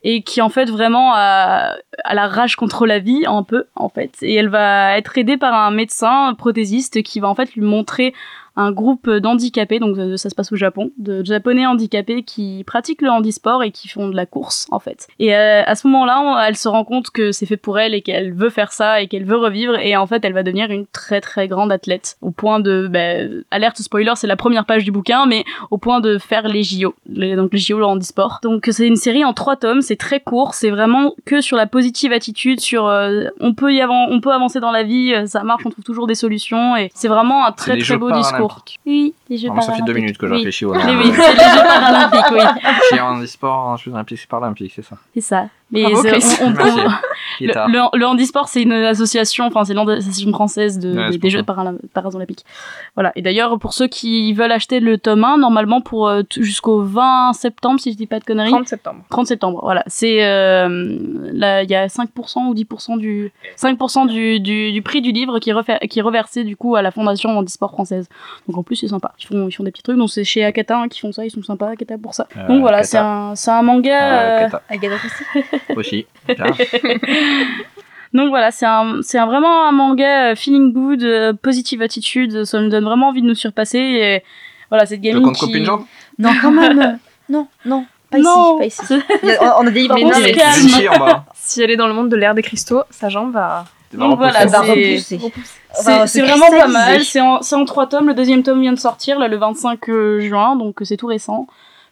et qui en fait vraiment a, a la rage contre la vie un peu en fait. Et elle va être aidée par un médecin prothésiste qui va en fait lui montrer un groupe d'handicapés, donc euh, ça se passe au Japon, de japonais handicapés qui pratiquent le handisport et qui font de la course en fait. Et euh, à ce moment-là, elle se rend compte que c'est fait pour elle et qu'elle veut faire ça et qu'elle veut revivre et en fait elle va devenir une très très grande athlète au point de ben, alerte spoiler, c'est la première page du bouquin, mais au point de faire les JO, les- donc les JO le handisport. Donc c'est une série en trois tomes, c'est très court, c'est vraiment que sur la positive attitude, sur euh, on peut y avan- on peut avancer dans la vie, euh, ça marche, on trouve toujours des solutions et c'est vraiment un très très beau paralympiques. Oui, les Jeux Vraiment, ça fait deux minutes que je réfléchis Oui, oui, c'est les Jeux paralympiques, oui, Chien en e-sport, en Jeux olympiques, c'est paralympique, c'est ça. c'est ça. Mais Bravo, on- on- on- Le, le, le handisport, c'est une association, enfin c'est l'association française de, Ouais, des, Jeux paralympiques. Voilà. Et d'ailleurs, pour ceux qui veulent acheter le tome 1, normalement pour euh, jusqu'au 20 septembre, si je dis pas de conneries. 30 septembre. 30 septembre, voilà. C'est euh, là, il y a 5% ou 10% du 5% du, du, du prix du livre qui est, qui est reversé du coup à la fondation handisport française. Donc en plus c'est sympa. Ils font ils font des petits trucs. Donc c'est chez Akata hein, qui font ça. Ils sont sympas Akata pour ça. Euh, Donc voilà, Akata. c'est un c'est un manga. Euh, euh, Kata Agatha Christie. aussi. Donc voilà, c'est un, c'est un, vraiment un manga euh, feeling good, euh, positive attitude, ça me donne vraiment envie de nous surpasser. Et voilà, cette Tu veux gamine qu'on qui... coupe une jambe Non, quand même. Non, non, pas Non, ici, pas ici. On on a des livres calme. en bas. Si elle est dans le monde de l'ère des cristaux, sa jambe va. Donc voilà, c'est- se vraiment pas mal. C'est en, c'est en trois tomes. Le deuxième tome vient de sortir là le 25 juin, donc c'est tout récent.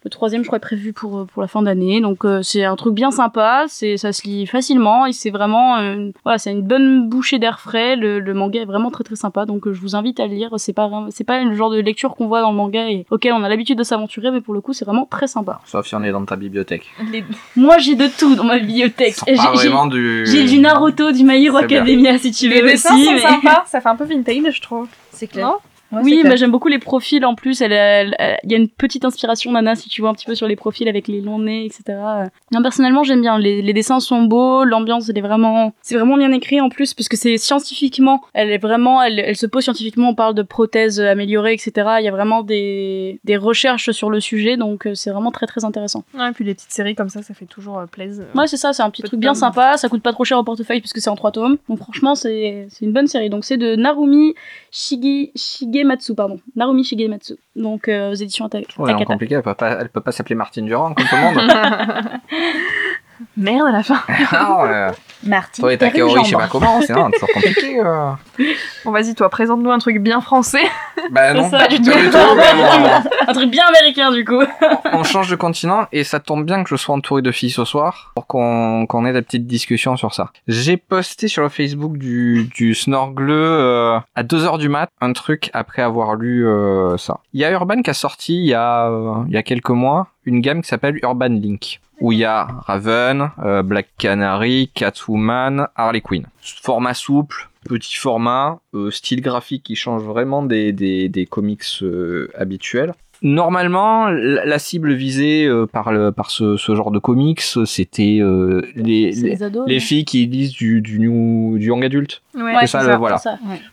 Le troisième, je crois, est prévu pour, euh, pour la fin d'année. Donc, euh, c'est un truc bien sympa. C'est, ça se lit facilement. Et c'est vraiment, voilà, c'est une bonne bouchée d'air frais. Le, le manga est vraiment très très sympa. Donc, euh, je vous invite à le lire. C'est pas, c'est pas le genre de lecture qu'on voit dans le manga et auquel on a l'habitude de s'aventurer. Mais pour le coup, c'est vraiment très sympa. Sauf si on est dans ta bibliothèque. Les- Moi, j'ai de tout dans ma bibliothèque. J'ai, du. j'ai du Naruto, du My Hero bien. Academia, si tu Les veux dessins aussi. sont mais- sympas, ça fait un peu vintage, je trouve. C'est clair. Non Ouais, Oui, mais j'aime beaucoup les profils en plus. Elle, elle- elle- il y a une petite inspiration Nana si tu vois un petit peu sur les profils avec les longs nez, etc. Euh, Non, personnellement, j'aime bien. Les, les dessins sont beaux, l'ambiance elle est vraiment, c'est vraiment bien écrit en plus parce que c'est scientifiquement. Elle est vraiment, elle, elle se pose scientifiquement. On parle de prothèses améliorées, etc. Il y a vraiment des, des recherches sur le sujet, donc euh, c'est vraiment très très intéressant. Ouais, et puis les petites séries comme ça, ça fait toujours euh, plaisir. Ouais, c'est ça, c'est un petit truc bien tomes. sympa. Ça coûte pas trop cher au portefeuille puisque c'est en trois tomes. Donc franchement, c'est c'est une bonne série. Donc c'est de Narumi Shige, Shigematsu, pardon. Narumi Shigematsu. Donc euh, aux éditions Ouais, Takata. compliqué, elle peut pas, elle peut pas s'appeler Martine Durand comme tout le monde. Merde à la fin. ah, ouais. Martine. Toi et ta Kaori, je sais pas comment, c'est non, toujours compliqué. euh. Bon, vas-y, toi, présente-nous un truc bien français. Bah non, ça, pas du tout, Un truc bien américain du coup. on change de continent et ça tombe bien que je sois entouré de filles ce soir pour qu'on qu'on ait la petite discussion sur ça. J'ai posté sur le Facebook du, du Snorgleu euh, à 2h du mat un truc après avoir lu euh, ça. Il y a Urban qui a sorti il y a, euh, il y a quelques mois une gamme qui s'appelle Urban Link où il y a Raven, euh, Black Canary, Catwoman, Harley Quinn. Format souple, petit format, euh, style graphique qui change vraiment des, des, des comics euh, habituels. Normalement, la, la cible visée par, le, par ce, ce genre de comics, c'était les, les, les ados. les non? filles qui lisent du, du, new, du young adulte. Ouais, c'est ça, voilà.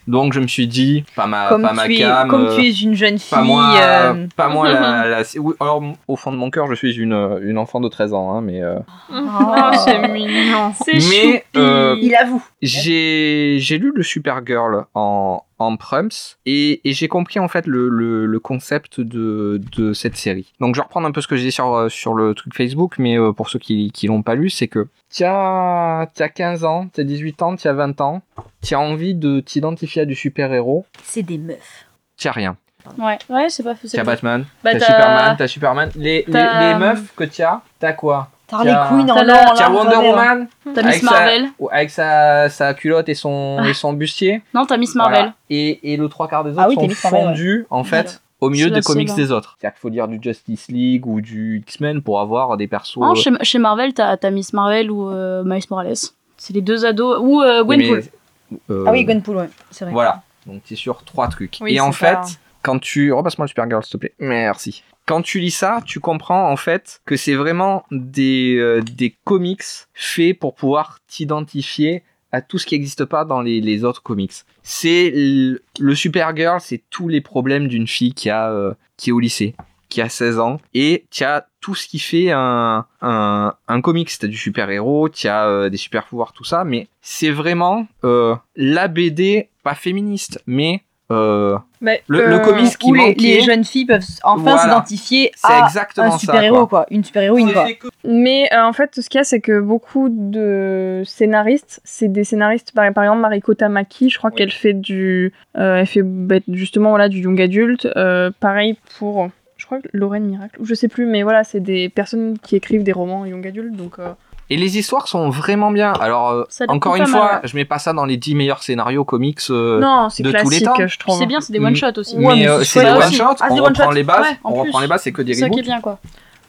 Donc je me suis dit, pas ma, Comme, pas ma es, cam, comme euh, tu es une jeune fille. pas moi, euh, pas moi la, la- oui, alors au fond de mon cœur, je suis une, une enfant de 13 ans, hein, mais euh, Oh, c'est mignon. C'est Mais, euh, Il avoue. j'ai j'ai lu le Supergirl en en prums et, et j'ai compris en fait le, le, le concept de, de cette série. Donc je vais reprendre un peu ce que j'ai dit sur, euh, sur le truc Facebook, mais euh, pour ceux qui, qui l'ont pas lu, c'est que t'as as 15 ans, t'as 18 ans, t'as 20 ans, t'as envie de t'identifier à du super-héros, C'est des meufs. t'as rien. Ouais, ouais, c'est pas c'est T'as pas- Batman, Bah, Superman, t'as Superman. Les, les, les meufs que t'as, t'as quoi? Harley T'as- Quinn en t'as long, la- en T'as Wonder. Woman T'as Miss Marvel. avec sa, sa culotte et son, et son bustier. Non, t'as Miss Voilà. Marvel. Et, et le trois quarts des autres Ah oui, sont ouais. fondus, en fait. Au milieu des comics des autres. C'est-à-dire qu'il faut lire du Justice League ou du X-Men pour avoir des persos. Non, euh, chez, chez Marvel, t'as t'as Miss Marvel ou euh, Miles Morales. C'est les deux ados. Ou euh, oui, Gwenpool. mais, euh, Ah oui, Gwenpool, ouais. C'est vrai. Voilà. Donc, c'est sur trois trucs. Oui, et en fait, pas- quand tu. Repasse-moi le Supergirl, s'il te plaît. Merci. Quand tu lis ça, tu comprends en fait que c'est vraiment des, euh, des comics faits pour pouvoir t'identifier à tout ce qui n'existe pas dans les, autres comics. C'est le Supergirl, c'est tous les problèmes d'une fille qui a euh, qui est au lycée, qui a 16 ans, et tu as tout ce qui fait un, un, un comics. Du super-héros, tu as euh, des super-pouvoirs, tout ça, mais c'est vraiment euh, la BD, pas féministe, mais euh, Mais, le, le euh, comics qui Où les, manquait. les jeunes filles peuvent enfin Voilà. s'identifier à un super-héros, quoi. quoi. Une super-héroïne, quoi. Mais euh, en fait, ce qu'il y a, c'est que beaucoup de scénaristes, c'est des scénaristes, par, par exemple Mariko Tamaki, je crois Oui. qu'elle fait du, euh, elle fait bah, justement voilà du young adulte. Euh, pareil pour, je crois que Lorraine Miracle, ou je sais plus, mais voilà, c'est des personnes qui écrivent des romans young adulte, donc. Et les histoires sont vraiment bien. Alors, euh, encore une mal, fois, ouais. je mets pas ça dans les 10 meilleurs scénarios comics. euh, non, c'est de tous les temps. je trouve. C'est bien, c'est des Mm. one-shots aussi. Ouais, mais mais euh, c'est des chouette one aussi. shots, Ah, on reprend one-shots. les bases, Ouais, on plus. reprend les bases, c'est que des C'est ça qui est reboots. bien, quoi.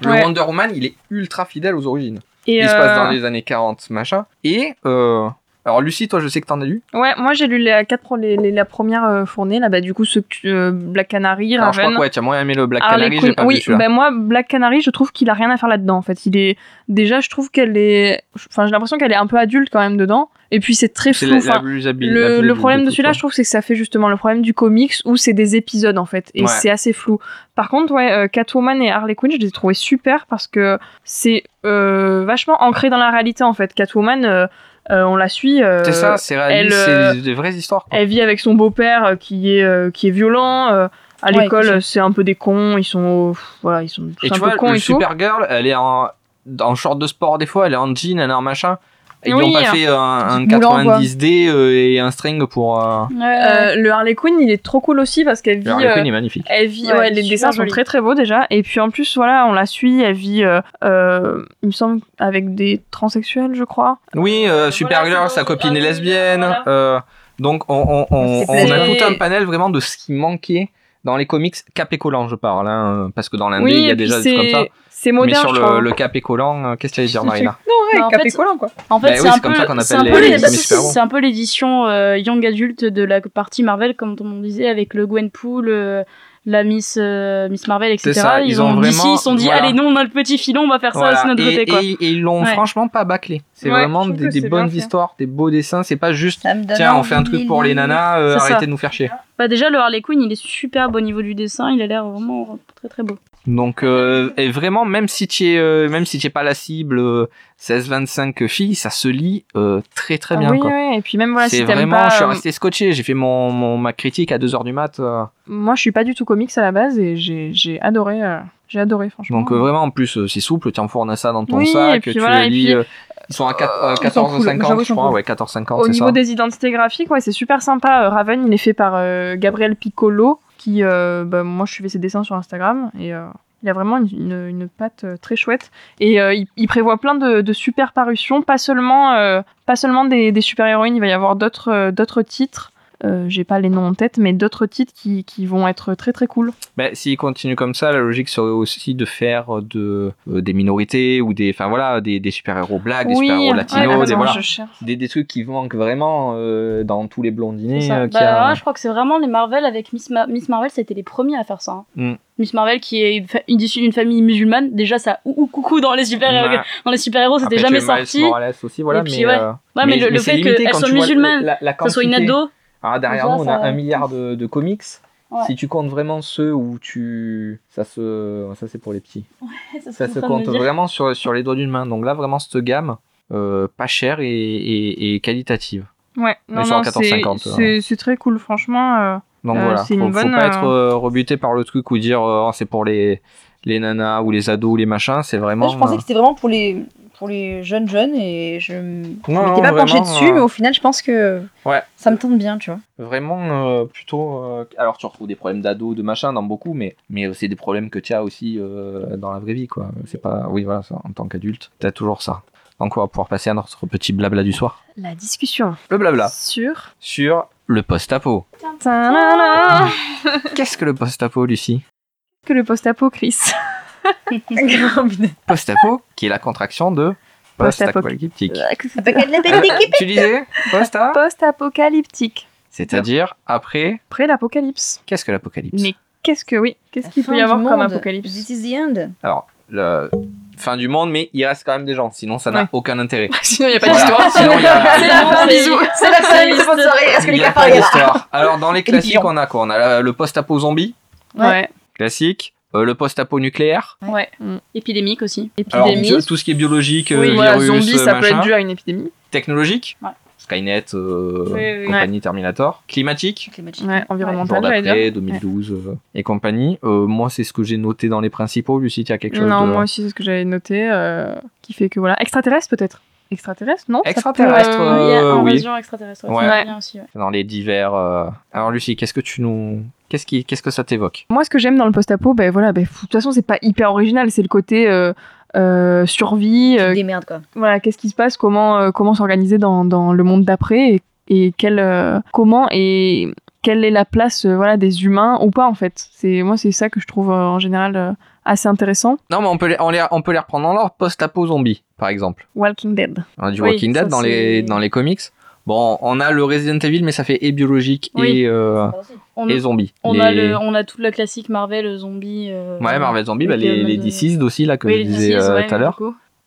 Le Ouais. Wonder Woman, il est ultra fidèle aux origines. Et, Il se passe euh, dans les années 40, machin. Et euh, alors Lucie, toi, je sais que t'en as lu. Ouais, moi j'ai lu les quatre les, les- la première euh, fournée là, bah du coup ce euh, Black Canary, Alors, je crois que ouais, tu as moins aimé le Black Harley Canary, j'ai pas oui, vu ben moi Black Canary, je trouve qu'il a rien à faire là-dedans en fait. Il est déjà, je trouve qu'elle est, enfin j'ai l'impression qu'elle est un peu adulte quand même dedans. Et puis c'est très flou. enfin, le, le problème de celui-là, je trouve, c'est que ça fait justement le problème du comics où c'est des épisodes en fait, et Ouais. c'est assez flou. Par contre, ouais, euh, Catwoman et Harley Quinn, je les ai trouvés super parce que c'est euh, vachement ancré dans la réalité en fait. Catwoman, euh, euh, on la suit. euh, C'est ça, c'est réaliste, elle, euh, c'est des, vraies histoires. quoi. elle vit avec son beau-père euh, qui est euh, qui est violent. euh, à Ouais, l'école, euh, c'est un peu des cons. Ils sont euh, voilà, ils sont tous Et un tu peu vois, cons le et tout. Supergirl, elle est en, en short de sport des fois, elle est en jean, elle est en machin. Ils Oui, n'ont pas hein. fait un, un Petit moulant, 90D euh, et un string pour. Euh... Euh, le Harley Quinn, il est trop cool aussi parce qu'elle vit. Le Harley euh, Quinn est magnifique. Elle vit, Ouais, ouais, les dessins sont très très beaux déjà. Et puis en plus, voilà, on la suit, elle vit, euh, euh, il me semble, avec des transsexuels, je crois. Oui, euh, Supergirl, voilà, sa copine est dans- lesbienne. voilà. euh, donc on, on, on, C'est on a tout un panel vraiment de ce qui manquait dans les comics cap et collant, je parle, hein, parce que dans l'indé oui, il y a déjà des trucs comme ça. C'est moderne, Mais sur je le, le cap et collant, euh, qu'est-ce que tu allais dire, Marina Non, Bah, en capé fait, collant quoi. En fait, Bah c'est oui, un comme peu, ça qu'on c'est appelle un peu les- les- les super-héros. c'est un peu l'édition euh, young adulte de la partie Marvel, comme on disait, avec le Gwenpool, euh, la Miss euh, Miss Marvel, etc. Ça, ils ont d'ici, vraiment- ils se sont dit, voilà. allez, non, on a le petit filon, on va faire ça Voilà. de notre et, côté, quoi. et- et ils l'ont Ouais. franchement pas bâclé. C'est Ouais, vraiment des, bonnes histoires, des beaux dessins. C'est pas juste, Ça tiens, on fait un truc pour les nanas, euh, ça. arrêtez de nous faire chier. Bah, déjà, le Harley Quinn, il est superbe au niveau du dessin, il a l'air vraiment très très beau. Donc, euh, et vraiment, même si tu es, euh, même si tu es pas la cible euh, 16-25 filles, ça se lit euh, très très bien. oui, quoi. oui, et puis même voilà, c'est si vraiment, pas. je suis euh, resté scotché. J'ai fait mon, mon- ma critique à 2h du mat. euh. Moi, je suis pas du tout comics à la base et j'ai j'ai adoré. euh, J'ai adoré, franchement. Donc, vraiment, en plus, c'est souple. Tu enfournes ça dans ton Oui, sac, puis tu voilà, lis. puis- ils sont à quatre- euh, ils sont cool. 14,50 J'avoue, ils je sont crois. cool. Ouais, 14,50 Au c'est niveau ça. des identités graphiques, ouais, c'est super sympa. Raven, il est fait par euh, Gabriel Piccolo, qui, euh, bah, moi, je suivais ses dessins sur Instagram, et euh, il a vraiment une, une, patte euh, très chouette. Et il, prévoit plein de, super parutions, pas seulement, des, des super-héroïnes, il va y avoir d'autres titres. Euh, J'ai pas les noms en tête, mais d'autres titres qui, qui vont être très très cool. Ben, s'il continue comme ça, la logique serait aussi de faire de, euh, des minorités ou des, enfin voilà, des, des super-héros blagues, des super-héros latinos, attends, des, voilà, des, des trucs qui manquent vraiment euh, dans tous les blondinés. Euh, Bah, a. je crois que c'est vraiment les Marvel avec Miss, Ma- Miss Marvel, c'était les premiers à faire ça. hein. Mm. Miss Marvel qui est une une- issue d'une famille musulmane, déjà ça ou ou coucou dans les super Ouais. dans les super héros, c'était jamais sorti. Aussi, voilà, Et puis, mais, ouais. euh, Ouais, mais, le, le fait limité qu'elle quand soit tu vois musulmane, la, la que ça soit une ado, Alors derrière Déjà, nous, on a ça- un milliard de, de comics. Ouais. Si tu comptes vraiment ceux où tu, ça se, ça c'est pour les petits. ça, Ça se compte vraiment sur sur les doigts d'une main. Donc là, vraiment cette gamme, euh, pas chère et, et, et qualitative. Ouais, Mais non, non, 14,50, c'est- hein. très cool, franchement. euh, Donc Euh, voilà, c'est faut, une faut bonne, pas être euh, euh, rebuté par le truc ou dire euh, Oh, c'est pour les les nanas ou les ados ou les machins. C'est vraiment. Moi, je pensais euh, que c'était vraiment pour les pour les jeunes jeunes et je m'étais pas non, penchée vraiment, dessus, euh, mais au final, je pense que Ouais. ça me tente bien, tu vois. Vraiment euh, plutôt. euh, Alors tu retrouves des problèmes d'ados, de machin dans beaucoup, mais mais euh, c'est des problèmes que tu as aussi euh, dans la vraie vie quoi. C'est pas. Oui voilà, ça, en tant qu'adulte, t'as toujours ça. Donc on va pouvoir passer à notre petit blabla du soir. La discussion Le blabla sur. sur le post-apo. Qu'est-ce que le post-apo, Lucie? Que le post-apo, Chris? Post-apo, qui est la contraction de Post-apo- post-apocalyptique. tu disais post Post-apocalyptique. C'est-à-dire après? Après l'apocalypse. Qu'est-ce que l'apocalypse? Mais qu'est-ce que oui Qu'est-ce qu'il peut y avoir du comme monde. apocalypse? This is the end. Alors, le... fin du monde, mais il reste quand même des gens, sinon ça n'a Ouais. aucun intérêt. Sinon, il n'y a pas Voilà. d'histoire. Sinon, il y a- C'est la fin, bisous. C'est la fin des sponsorés. Est-ce que Il les y a cafards pas ils d'histoire. Alors, dans les classiques, on a quoi? On a le post-apo zombie, Ouais. classique, euh, le post-apo nucléaire. Ouais. Mm. Épidémique aussi. Alors, Épidémie. bio- tout ce qui est biologique, euh, oui, virus, voilà, zombie, ça peut être dû à une épidémie. Technologique, Ouais. Skynet, euh, Oui, oui. compagnie Terminator. Climatique, Ouais, jour environnemental, j'allais d'après, dire. 2012 euh, et compagnie. Euh, moi, c'est ce que j'ai noté dans les principaux. Lucie, tu as quelque chose Non, de... moi aussi, c'est ce que j'avais noté. euh, qui fait que voilà. Extraterrestre, peut-être? Extraterrestre, non? Extraterrestre, euh, Il y a oui. invasion extraterrestre. Ouais. Ouais. aussi, ouais. dans les divers. euh, Alors, Lucie, qu'est-ce que tu nous. Qu'est-ce, qui... qu'est-ce que ça t'évoque? Moi, ce que j'aime dans le post-apo, ben voilà, ben, de toute façon, c'est pas hyper original. C'est le côté euh, euh, survie. euh, Des merdes, quoi. voilà, qu'est-ce qui se passe, comment, euh, comment s'organiser dans, dans le monde d'après et, et quel, euh, comment et quelle est la place euh, voilà, des humains ou pas en fait. C'est moi c'est ça que je trouve euh, en général euh, assez intéressant. Non, mais on peut, les, on, les, on peut les reprendre dans l'ordre. Post-apo zombie, par exemple. Walking Dead. On a du Oui, Walking Dead dans les, dans les comics. Bon, on a le Resident Evil, mais ça fait et biologique Oui. et, euh, On, et zombie. on Les- a le, on a tout le classique Marvel zombie. euh, Ouais, Marvel Zombie, bah, les, euh, les mode, DCs aussi, là, que oui, je disais euh, ouais, tout à l'heure.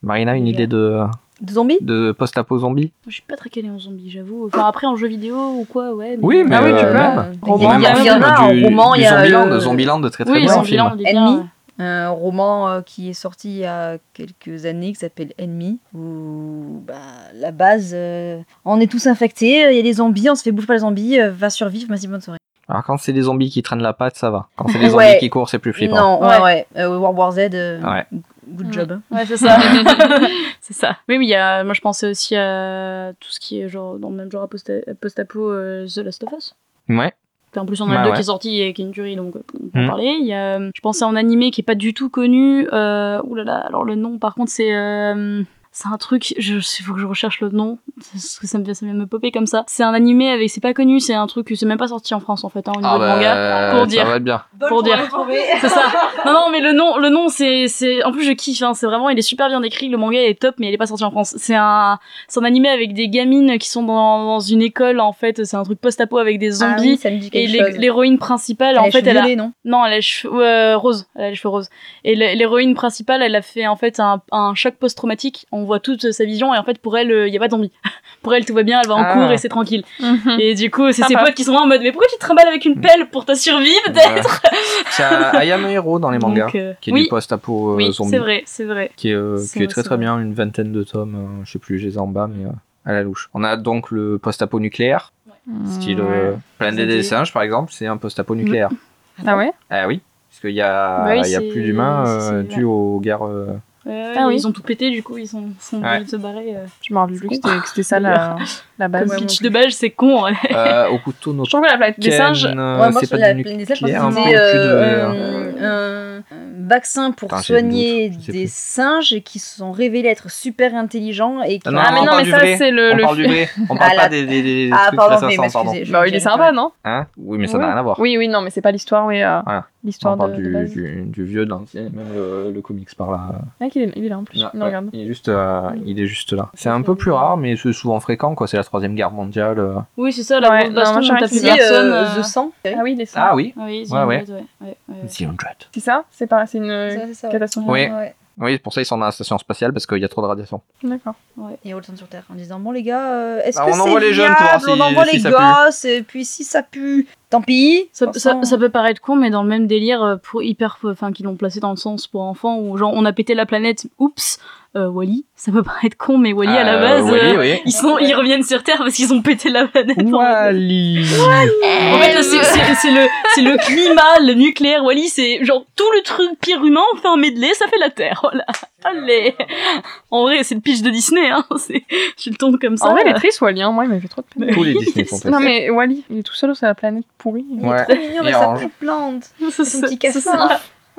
Marina, une idée de, De zombies de post-apo zombie? Je suis pas très calée en zombie, j'avoue. Enfin, après, en jeu vidéo ou quoi, ouais. Oui, mais Ah oui, tu euh, peux. Roman, Il y, a- il y en a du, un roman, il y a Zombieland, le- Zombieland, très très Oui, bien Zombieland, film. Un roman euh, qui est sorti il y a quelques années qui s'appelle Ennemi où bah, la base euh, on est tous infectés, il y a des zombies, on se fait bouffer par les zombies, euh, va survivre, merci bonne soirée. Alors quand c'est des zombies qui traînent la patte, ça va. Quand c'est des Ouais. zombies qui courent, c'est plus flippant. Non, ouais, Ouais. ouais, euh, World War Z, euh, Ouais. Good Mm. job. Ouais, c'est ça. c'est ça. Oui, mais il y a, moi je pensais aussi à tout ce qui est genre dans le même genre post- post-apo euh, The Last of Us. Ouais. En plus, on a Bah le 2 ouais. qui est sorti et qui est une tuerie, donc euh, on peut en Mm. parler. Il y a, je pensais à un animé qui est pas du tout connu. Euh, ouh là là, alors le nom, par contre, c'est. euh, c'est un truc, je, il faut que je recherche le nom, parce que ça me vient, ça vient me popper comme ça. C'est un animé avec, c'est pas connu, c'est un truc, c'est même pas sorti en France en fait, hein, au niveau Ah de bah, manga. pour ça dire. va être bien. Pour dire. C'est ça. Non, non, mais le nom, le nom, c'est, c'est, en plus, je kiffe, hein, c'est vraiment, il est super bien décrit, le manga est top, mais il est pas sorti en France. C'est un, c'est un animé avec des gamines qui sont dans, dans une école, en fait, c'est un truc post-apo avec des Ah oui, zombies. ça me dit et quelque l'héroïne principale, Elle en fait, elle a, non? Non, elle a les cheveux euh, roses. Elle a les cheveux roses. Et l'hé- l'héroïne principale, elle a fait en fait un, un choc post-traumatique. On voit toute sa vision et en fait pour elle, il y a pas de zombie. pour elle, tout va bien, elle va en Ah. cours et c'est tranquille. Et du coup, c'est ses potes qui sont là en mode mais pourquoi tu te trimbales avec une pelle pour ta survie peut-être C'est un Ayame Hero dans les mangas, Donc, euh, qui est oui, du post-apo euh, oui, zombie. c'est vrai, c'est vrai. qui est, euh, très très vrai. bien, une vingtaine de tomes, euh, je sais plus, je les ai en bas, mais euh, à la louche. On a donc le post-apo nucléaire, style euh, Planète des singes par exemple, c'est un post-apo nucléaire. Ah ouais? Ah oui, parce qu'il y a, Bah oui, y a plus d'humains euh, aux guerres. euh, Ah oui. Ils ont tout pété, du coup, ils sont, sont Ouais. obligés de se barrer. euh. Je me rappelle plus que c'était que c'était ça la, la base. Comme pitch de base, c'est con. ouais. euh, au couteau no Je trouve que la planète des singes, Ken, euh, Ouais, moi, c'est pas la planète des singes, je pense que c'était de- euh, un, vaccin pour le soigner des singes qui se sont révélés être super intelligents et qui Ah non, ah mais on non mais ça c'est le, on le parle du vrai, on parle pas des, Ah, pardon, m'excusez. je- Bah, il est sympa non? Hein? Oui, mais ça n'a rien à voir. Oui oui non mais c'est pas l'histoire oui euh, l'histoire de, parle de du, base. du, du vieux, dans, même le, le comics par là. Ah, il, est, il est là en plus. Ouais, Non, ouais, regarde. il, est juste, euh, il est juste là. C'est un peu plus rare, mais c'est souvent fréquent, quoi. C'est la troisième guerre mondiale. euh. Oui, c'est ça, la Ouais, grosse non, baston, moi, je on crois tape que plus c'est- Si, personne. euh, euh, The Sang. Ah oui, les singes. Ah oui, Oui, Ouais, ouais. ouais, ouais, ouais. The Hundred. C'est ça C'est pas c'est une Ça, c'est ouais. catastrophe. Oui. Ouais. Oui, pour ça ils sont dans la station spatiale parce qu'il y a trop de radiation. D'accord. Et on le sur Terre en disant bon les gars, euh, est-ce Bah, que on envoie c'est les jeunes viable? Si- On envoie si les ça pue. gosses et puis si ça pue, tant pis. Ça, De toute ça, façon, ça peut paraître con, mais dans le même délire, euh, pour hyper, enfin, qu'ils l'ont placé dans le sens pour enfants, où genre on a pété la planète, oups, euh, Wally, ça peut paraître con, mais Wally à la Euh, base, Wally, euh, oui. ils sont, ils reviennent sur Terre parce qu'ils ont pété la planète. Wally En fait, c'est c'est- c'est le, c'est le climat, le nucléaire. Wally, c'est genre tout le truc pire humain, on fait un medley, ça fait la Terre. Voilà. Allez. En vrai, c'est le pitch de Disney, hein. C'est, je le tourne comme ça. En vrai, il est triste Wally. Hein. Moi, il m'a fait trop de peine. Tous les Disney sont. Non mais Wally, il est tout seul sur la planète pourrie. Ouais. trop mignon, mais orange. pue plante. C'est Son petit cassin.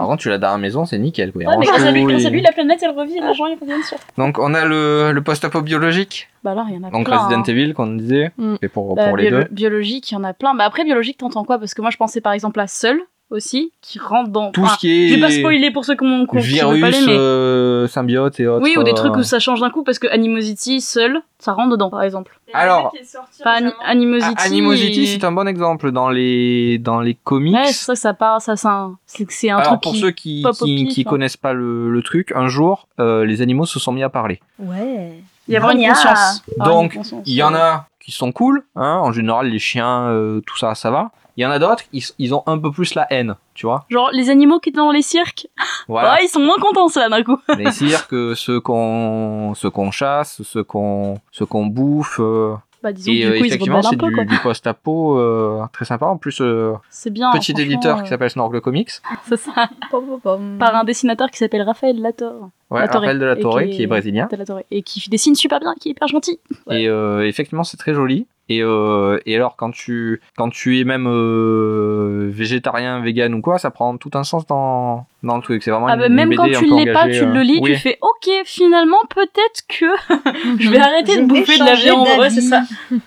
Ça. Par contre, tu l'as dans la maison, c'est nickel. Quoi. Ouais, mais grâce à lui, à il- lui, la planète, elle revit, les gens, ils reviennent sur. Donc on a le, le post-apo biologique, Bah alors, il y en a donc plein. Resident hein. Evil qu'on disait, Mm. et pour, Bah, pour les deux. Biologique, il y en a plein. Bah après, biologique, t'entends quoi? Parce que moi, je pensais par exemple à Seul aussi, qui rentre dans. Tout enfin, ce qui est Je vais pas spoiler pour ceux qui m'ont virus, pas aller, mais. euh, symbiote et autres. Oui, ou des trucs euh, où ça change d'un coup, parce que Animosity, Seul, ça rentre dedans, par exemple. Alors, Enfin, Ani- Animosity. Ah, Animosity, c'est un bon exemple dans les dans les comics. Ouais, c'est ça, ça part, ça, c'est un, c'est que c'est un Alors truc pour qui... ceux qui qui, pif, qui hein. connaissent pas le, le truc, un jour euh, les animaux se sont mis à parler. Ouais. Il y a avoir une conscience. Donc, conscience. Il y en a qui sont cool, hein, en général les chiens, euh, tout ça, ça va. Il y en a d'autres, ils, ils ont un peu plus la haine, tu vois. Genre, les animaux qui étaient dans les cirques, Voilà. ouais, ils sont moins contents, ça, d'un coup. les cirques, euh, ceux qu'on ceux qu'on chasse, ceux qu'on ceux qu'on bouffe. euh, Bah, disons et que euh, du coup, effectivement, c'est du, du post-apo euh, très sympa. En plus, euh, C'est bien. petit éditeur euh, qui s'appelle Snorgle Comics. C'est ça. Pom, pom, pom. Par un dessinateur qui s'appelle Raphaël Lator. Ouais, Latorre. Raphaël de la Torre, qui qui est- est brésilien. de la Torre. Et qui dessine super bien, qui est hyper gentil. Ouais. Et euh, effectivement, c'est très joli. Et, euh, et alors, quand tu, quand tu es même euh, végétarien, vegan ou quoi, ça prend tout un sens dans, dans le truc. C'est vraiment Ah une, bah, une même BD quand tu peu l'es pas, tu le lis, euh, oui. tu fais ok, finalement, peut-être que je vais arrêter Je de bouffer de la viande. Ouais, c'est ça.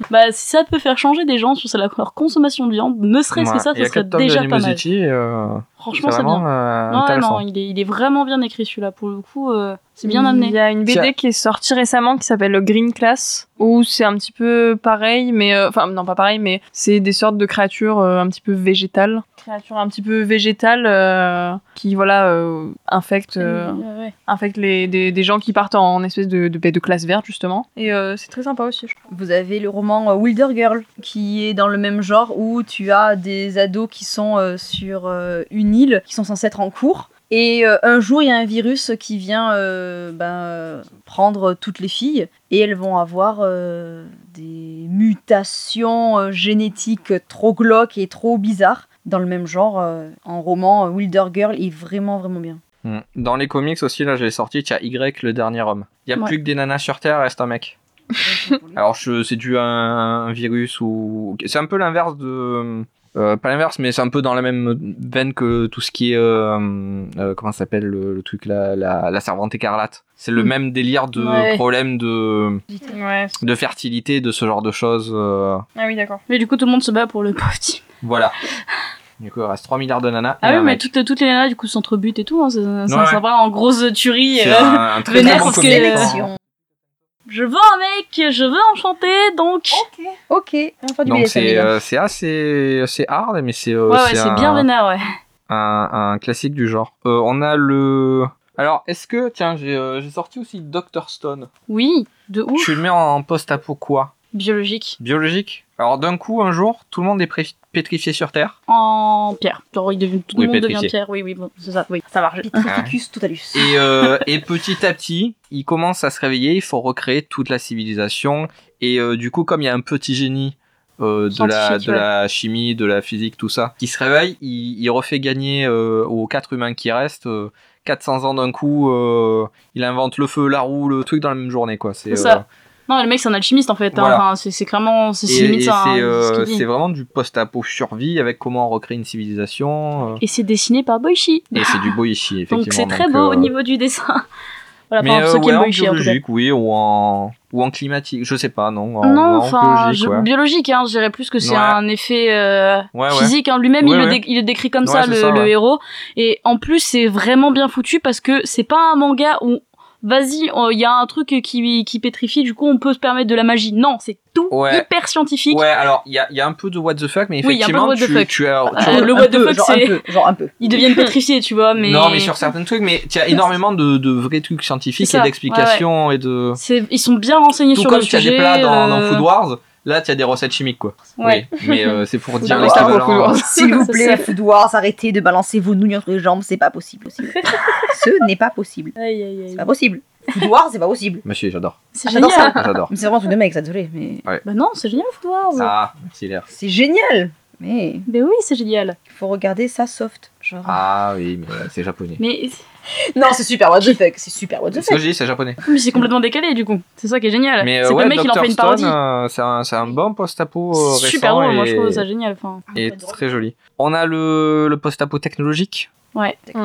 bah, si ça peut faire changer des gens sur leur consommation de viande, ne serait-ce que Ouais. ça, ça serait déjà pas mal. euh, Franchement, c'est bien. euh, Ouais, intéressant. non, il est, il est vraiment bien écrit celui-là. Pour le coup, euh, c'est bien Il amené. y a une BD Tiens. qui est sortie récemment qui s'appelle Green Class où c'est un petit peu pareil, mais euh, enfin non pas pareil, mais c'est des sortes de créatures euh, un petit peu végétales, créatures un petit peu végétales euh, qui voilà euh, infectent euh, Ouais, infectent les des, des gens qui partent en espèce de de, de classe verte justement. Et euh, c'est très sympa aussi. Je trouve. Vous avez le roman Wilder Girl qui est dans le même genre où tu as des ados qui sont sur une île qui sont censés être en cours. Et euh, un jour, il y a un virus qui vient euh, ben, prendre toutes les filles et elles vont avoir euh, des mutations génétiques trop glauques et trop bizarres. Dans le même genre, euh, en roman, euh, Wilder Girl est vraiment, vraiment bien. Mm. Dans les comics aussi, là, j'ai sorti, il y a Y, le dernier homme. Il y a Ouais. plus que des nanas sur Terre, reste un mec. Alors, c'est dû à un virus ou. C'est un peu l'inverse de. Euh, pas l'inverse, mais c'est un peu dans la même veine que tout ce qui est. euh, euh, comment ça s'appelle le, le truc là la, la servante écarlate. C'est le Mm. même délire de Ouais. problème de, Ouais. de fertilité, de ce genre de choses. euh, Ah oui, d'accord. Mais du coup, tout le monde se bat pour le pauvre type. Voilà. Du coup, il reste 3 milliards de nanas. et Ah un oui, mais mec. toutes, toutes les nanas, du coup, s'entrebutent et tout. Hein, c'est ça, Ouais, en grosse tuerie. C'est euh. un, un très vénère très bon parce que-. Je veux un mec, je veux enchanter, donc. Ok, enfin du Donc c'est gars. euh, c'est assez assez hard, mais c'est euh, ouais, ouais, c'est bien vénère, ouais. un, un classique du genre. Euh, on a le. Alors, est-ce que. Tiens, j'ai euh, j'ai sorti aussi Dr. Stone. Oui, de ouf. Tu le mets en post-apo quoi? Biologique. Biologique Alors, d'un coup, un jour, tout le monde est pré- pétrifié sur Terre. En pierre. Genre, il devient, tout Oui, le monde devient pierre. Oui, oui, bon, c'est ça. Oui, ça marche. Pitrificus totalus. Et, euh, et petit à petit, il commence à se réveiller. Il faut recréer toute la civilisation. Et euh, du coup, comme il y a un petit génie. euh, de, la, de ouais. la chimie, de la physique, tout ça, qui se réveille, il, il refait gagner euh, aux quatre humains qui restent euh, 400 ans d'un coup. euh, il invente le feu, la roue, le truc dans la même journée, quoi. C'est ça. Non, le mec, c'est un alchimiste en fait. hein. Enfin, c'est clairement. C'est limite ça. hein, c'est ce euh, vraiment du post-apo survie avec comment on recrée une civilisation. euh, Et c'est dessiné par Boichi. et c'est du boishi, effectivement. Donc c'est très beau au euh, niveau du dessin. voilà, Mais euh, ceux qui ouais, aiment en Boichi biologique, oui, ou en, ou en climatique, je sais pas, non. En, Non, en enfin, biologique, ouais. biologique, hein, je dirais plus que c'est Ouais. un effet euh, physique. hein. Lui-même, il, le il décrit comme ça, le, ça, le héros. Et en plus, c'est vraiment bien foutu parce que c'est pas un manga où, vas-y, il y a un truc qui, qui pétrifie, du coup, on peut se permettre de la magie. Non, c'est tout Ouais. hyper scientifique. Ouais, alors il y a, il y a un peu de what the fuck, mais Oui, effectivement, the tu, fuck. tu as, tu Euh, as- le what the fuck, c'est. genre un peu. Ils deviennent pétrifiés, tu vois, mais. Non, mais sur certains trucs, mais tu as énormément de, de vrais trucs scientifiques et d'explications et de. Ils sont bien renseignés Tout sur comme le tu as sujet. des plats dans, dans euh, Food Wars, là tu as des recettes chimiques quoi. Ouais. Oui, mais euh, c'est pour dire Wars. l'équivalent. S'il vous plaît, ça. Food Wars, arrêtez de balancer vos nouilles entre les jambes, c'est pas possible. Ce n'est pas possible. Aïe, aïe, aïe. C'est pas possible. Food Wars, c'est pas possible. Monsieur, j'adore. C'est Ah, j'adore génial. J'adore. Mais C'est vraiment truc de mec, ça, désolé, mais Bah non, c'est génial, faut voir. Ah, merci l'air. c'est génial. Mais Mais oui, c'est génial. il faut regarder ça soft. Genre... Ah oui, mais c'est japonais. Mais, Non, c'est super what the fuck, c'est super what the C'est ce que fuck. je dis, c'est japonais. mais c'est complètement décalé du coup. C'est ça qui est génial. Mais euh, c'est ouais, le mec il en fait une parodie. euh, c'est un, c'est un bon post-apo euh, C'est récent super drôle, et, moi je trouve ça génial. Enfin, et très joli. On a le, le post-apo technologique,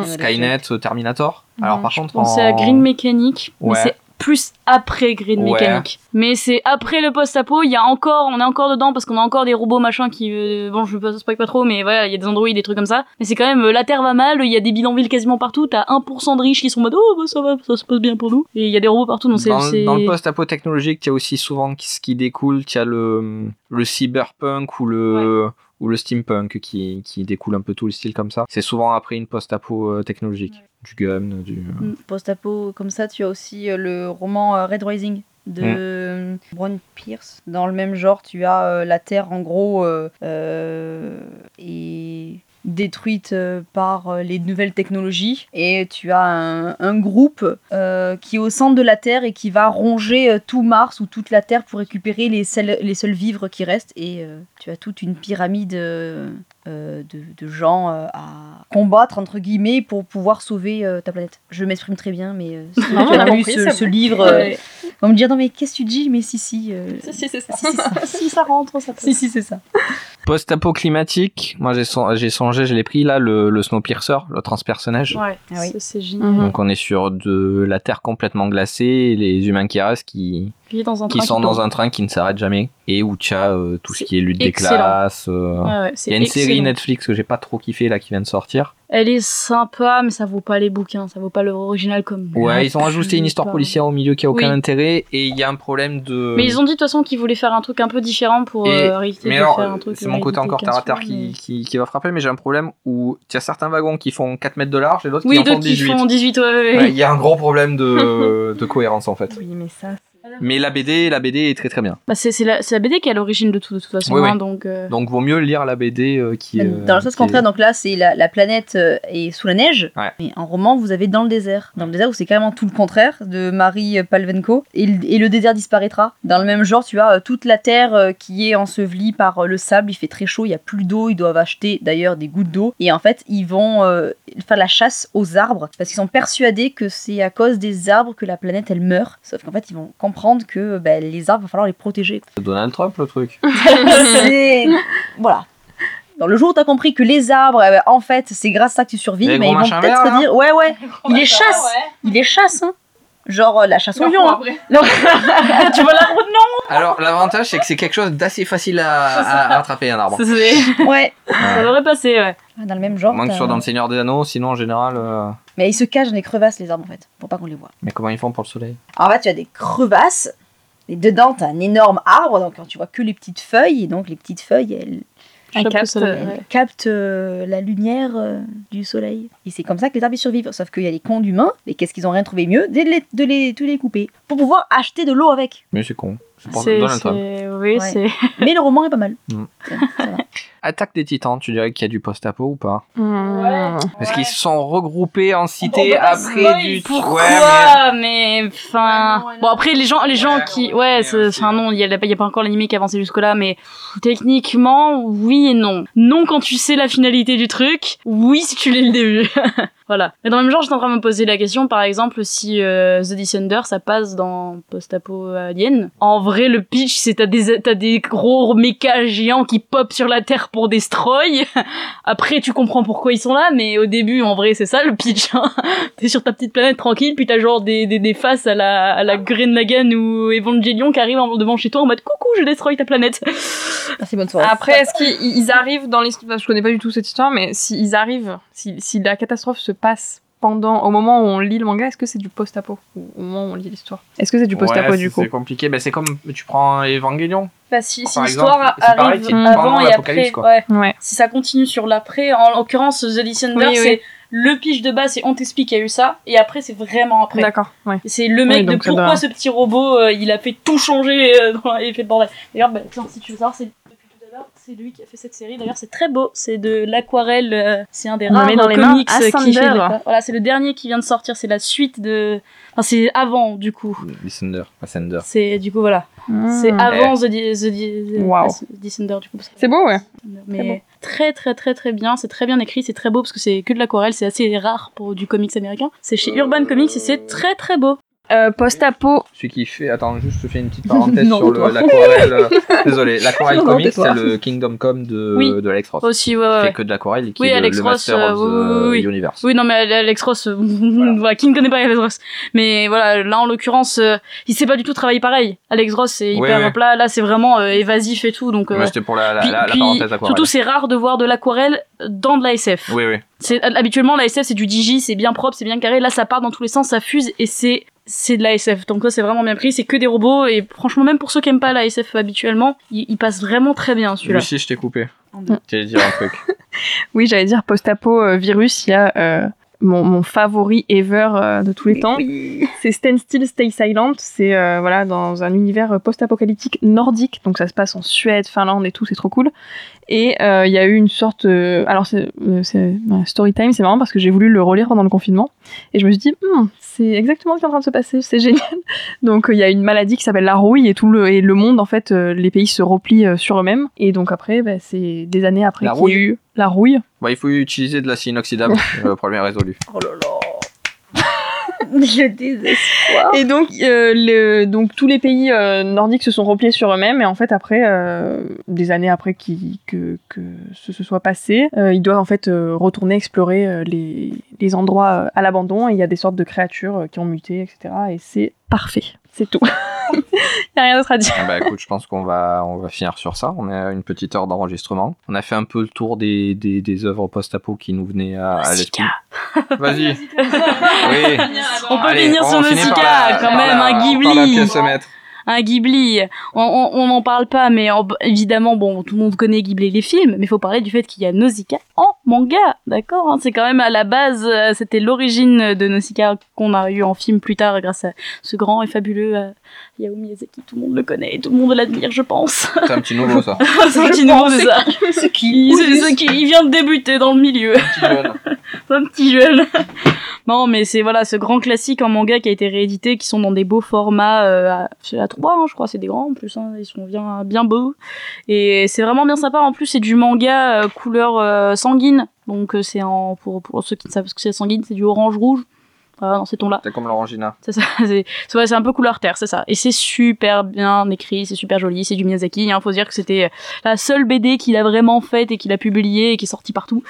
Skynet, euh, Terminator. Alors par contre, pensez en- à Green Mechanic, mais Ouais. c'est plus après Green Ouais. Mechanic. Mais c'est après le post-apo, il y a encore, on est encore dedans parce qu'on a encore des robots machin qui, euh, bon, je ne spoil pas trop, mais voilà, il y a des androïdes, des trucs comme ça. Mais c'est quand même, euh, la Terre va mal, il y a des bidonvilles quasiment partout, t'as 1% de riches qui sont en mode, oh, bah, ça va, ça se passe bien pour nous. Et il y a des robots partout, donc c'est, dans, dans le post-apo technologique, il y a aussi souvent ce qui découle, il y a le, le cyberpunk ou le, ou le steampunk qui, qui découle un peu tout le style comme ça. C'est souvent après une post-apo euh, technologique. Du gun, du... Mm. Post-apo, comme ça, tu as aussi euh, le roman euh, Red Rising de euh, Brown Pierce. Dans le même genre, tu as euh, la Terre, en gros, euh, euh, est détruite euh, par euh, les nouvelles technologies. Et tu as un, un groupe euh, qui est au centre de la Terre et qui va ronger tout Mars ou toute la Terre pour récupérer les seuls, les seuls vivres qui restent. Et euh, tu as toute une pyramide euh, de, de gens à combattre, entre guillemets, pour pouvoir sauver ta planète. Je m'exprime très bien, mais si tu as lu ce, livre. On va me dire non mais qu'est-ce que tu dis? Mais si, si. euh, Si, si, c'est ça. si, ça. si ça rentre, ça passe. si, si, c'est ça. Post-apo climatique, moi j'ai son- j'ai songé, je l'ai pris là, le, le Snowpiercer, le transpersonnage. Ouais, Ah oui. c'est- génial. Donc on est sur de la Terre complètement glacée, et les humains qui restent qui, Il est dans un qui train sont dans un train qui ne s'arrête jamais, et où tu as euh, tout ce qui est lutte des classes. euh, Ouais, ouais, c'est Il y a une série. Netflix que j'ai pas trop kiffé là qui vient de sortir. Elle est sympa, mais ça vaut pas les bouquins, ça vaut pas l'original comme. Ouais, ils ont ajouté une histoire Pas. policière au milieu qui a aucun Oui. intérêt et il y a un problème de. Mais ils ont dit de toute façon qu'ils voulaient faire un truc un peu différent pour Et- euh, éviter Mais de alors, faire un truc. c'est mon côté éviter encore terre à terre 15 qui, mais- qui, qui va frapper, mais j'ai un problème où tu as certains wagons qui font 4 mètres de large et d'autres Oui, qui en font d'autres qui 18. font 18, ouais, ouais, ouais. Ouais, Il y a un gros problème de, de cohérence en fait. Oui, mais ça. Mais la BD, la BD est très très bien. Bah, c'est c'est la, c'est la BD qui est à l'origine de tout, de toute façon. Oui, hein, oui. donc, euh, Donc vaut mieux lire la BD euh, qui. euh, Dans le sens qui est- contraire, donc là, c'est la, la planète euh, est sous la neige. Ouais. Mais en roman, vous avez dans le désert. Dans le désert, où c'est carrément tout le contraire de Marie Palvenko. Et, le- et le désert disparaîtra. Dans le même genre, tu as euh, toute la terre euh, qui est ensevelie par euh, le sable. Il fait très chaud, il y a plus d'eau. Ils doivent acheter d'ailleurs des gouttes d'eau. Et en fait, ils vont euh, faire la chasse aux arbres parce qu'ils sont persuadés que c'est à cause des arbres que la planète elle meurt. Sauf qu'en fait, ils vont comprendre que ben, les arbres, il va falloir les protéger. C'est Donald Trump le truc. c'est voilà. Dans le jour où t'as compris que les arbres, ben, en fait, c'est grâce à ça que tu survis, mais ils vont peut-être te dire, ouais, ouais, il les chasse, il les chasse, hein. Genre euh, la chasse au lion. hein. Non. tu vois l'arbre Non Alors l'avantage c'est que c'est quelque chose d'assez facile à, à- à attraper un arbre. Ça, ouais. ça devrait passer, ouais. Dans le même genre. Moins que ce soit dans le Seigneur des Anneaux, sinon en général. euh, Mais ils se cachent dans les crevasses, les arbres, en fait, pour pas qu'on les voit. Mais comment ils font pour le soleil? En fait, tu as des crevasses, et dedans, t'as un énorme arbre, donc tu vois que les petites feuilles, et donc les petites feuilles, elles, Un capte, soleil, elles ouais. captent euh, la lumière euh, du soleil. Et c'est comme ça que les arbres survivent. Sauf qu'il y a les cons d'humains, mais qu'est-ce qu'ils ont rien trouvé mieux de les, de les, de les couper. Pour pouvoir acheter de l'eau avec. Mais c'est con. Donald Trump. c'est- oui, Ouais. c'est. Mais le roman est pas mal. Mm. Ça- ça va. Attaque des Titans, tu dirais qu'il y a du post-apo ou pas? Hmm. Parce qu'ils se sont regroupés en cité après du. Pourquoi Ouais, mais enfin Ouais, non, bon après les gens les gens qui ouais c'est- enfin non il y y a pas encore l'animé qui a avancé jusque là mais techniquement oui et non non quand tu sais la finalité du truc oui si tu lis le début voilà mais dans le même genre j'étais en train de me poser la question par exemple si euh, The Descender ça passe dans post-apo alien en vrai le pitch c'est t'as des t'as des gros mechas géants qui pop sur la terre pour destroy après tu comprends pourquoi ils sont là mais au début en vrai c'est ça le pitch hein. t'es sur ta petite planète tranquille, puis t'as genre des, des, des faces à la, à la Green Lagann ou Evangelion qui arrivent en- devant chez toi en mode coucou, je destroy ta planète. Merci, bonne soirée. Après, est-ce qu'ils ils arrivent dans l'histoire Je connais pas du tout cette histoire, mais s'ils arrivent, si, si la catastrophe se passe pendant, au moment où on lit le manga, est-ce que c'est du post-apo Ou Au moment où on lit l'histoire? Est-ce que c'est du post-apo Ouais, du coup? C'est compliqué. Ben, c'est comme tu prends Evangelion. Bah si, si Par l'histoire pareil, arrive avant et après, quoi. ouais. Ouais. Si ça continue sur l'après, en l'occurrence The Oui, oui. c'est le pitch de base, c'est on t'explique qu'il y a eu ça, et après c'est vraiment après. D'accord, ouais. C'est le mec Oui, de pourquoi doit- ce petit robot, euh, il a fait tout changer euh, dans et fait le bordel. D'ailleurs, bah, si tu veux savoir, c'est depuis tout à l'heure, c'est lui qui a fait cette série. D'ailleurs, c'est très beau. C'est de l'aquarelle. euh, c'est un des rares dans les mains comics à euh, qui fait. Sander. de- Voilà, c'est le dernier qui vient de sortir. C'est la suite de. Enfin, c'est avant du coup. Descender, pas Sender. C'est du coup voilà. C'est Hmm. avant The, Di- The, The- Wow. Descender du coup. parce que- C'est beau, ouais. Mais très très très très bien. C'est très bien écrit. C'est très beau parce que c'est que de l'aquarelle. C'est assez rare pour du comics américain. C'est chez Urban Comics et c'est très très beau. Euh, post-apo, Celui qui fait. Attends, juste je fais une petite parenthèse Non, sur le- l'aquarelle. Désolé, l'aquarelle comics, c'est le Kingdom Come de, Oui. de Alex Ross. Aussi ouais Qui ouais. fait ouais. que de l'aquarelle et qui Oui, est le- Alex le, Ross, Master euh, of oui, the oui. Universe. Oui, non, mais Alex Ross, euh, voilà, qui ne connaît pas Alex Ross Mais voilà, là, en l'occurrence, euh, il sait pas du tout travailler pareil. Alex Ross, c'est hyper plat. Là, c'est vraiment évasif et tout. Donc, euh, c'était pour la, la, puis- la, la parenthèse aquarelle. surtout, c'est rare de voir de l'aquarelle dans de la SF. Oui, oui. C'est habituellement la SF, c'est du digi, c'est bien propre, c'est bien carré. Là, ça part dans tous les sens, ça fuse et c'est c'est de la SF. Donc là, c'est vraiment bien pris. C'est que des robots et franchement, même pour ceux qui aiment pas la SF habituellement, il, il passe vraiment très bien celui-là. Lucie, je t'ai coupé. Tu allais dire un truc. oui, j'allais dire post-apo euh, virus, il y a euh, mon, mon favori ever euh, de tous les temps. C'est Stand Still, Stay Silent. C'est euh, voilà dans un univers post-apocalyptique nordique, donc ça se passe en Suède, Finlande et tout, c'est trop cool. Et euh, il y a eu une sorte, euh, alors c'est euh, c'est- ouais, story time, c'est marrant parce que j'ai voulu le relire pendant le confinement et je me suis dit, Hmm, c'est exactement ce qui est en train de se passer, c'est génial. Donc euh, il y a une maladie qui s'appelle la rouille et tout le et le monde en fait, euh, les pays se replient euh, sur eux-mêmes et donc après, bah, c'est des années après La qu'il y a rouille eu la rouille. Bah, il faut utiliser de l'acide inoxydable. le problème est résolu. Oh là là. Le désespoir. Et donc, euh, le, donc tous les pays euh, nordiques se sont repliés sur eux-mêmes et en fait après, euh, des années après que, que ce se soit passé, ils doivent en fait retourner explorer les, les endroits à l'abandon et il y a des sortes de créatures qui ont muté, etc. Et c'est parfait, c'est tout. Il n'y a rien d'autre à dire. Ah bah écoute, je pense qu'on va, on va finir sur ça. On a une petite heure d'enregistrement. On a fait un peu le tour des, des, des œuvres post-apo qui nous venaient à, à l'esprit. Vas-y. Oui. On peut Allez, finir sur la- quand par même, la- un Ghibli. Un Ghibli, on on- on n'en parle pas, mais en- évidemment, bon, tout le monde connaît Ghibli les films, mais il faut parler du fait qu'il y a Nausicaa en manga, d'accord hein, C'est quand même à la base, euh, c'était l'origine de Nausicaa qu'on a eu en film plus tard grâce à ce grand et fabuleux euh, Hayao Miyazaki. Tout le monde le connaît, tout le monde l'admire, je pense. C'est un petit nouveau ça. C'est un Je petit nouveau, pense, c'est ça. C'est qui Il, c'est- c'est qui- il vient de débuter dans le milieu. Un petit jeune. un petit jeune. non, mais c'est voilà ce grand classique en manga qui a été réédité, qui sont dans des beaux formats euh, à, 3, je crois, c'est des grands en plus, hein, ils sont bien, bien beaux. Et c'est vraiment bien sympa. En plus, c'est du manga euh, couleur euh, sanguine. Donc euh, c'est en pour, pour ceux qui ne savent ce que c'est sanguine, c'est du orange rouge. Voilà, dans ces tons-là. C'est comme l'orangina. C'est ça, c'est un peu couleur terre, c'est ça. Et c'est super bien écrit, c'est super joli, c'est du Miyazaki. Il faut dire que c'était la seule BD qu'il a vraiment faite et qu'il a publiée et qui est sortie partout.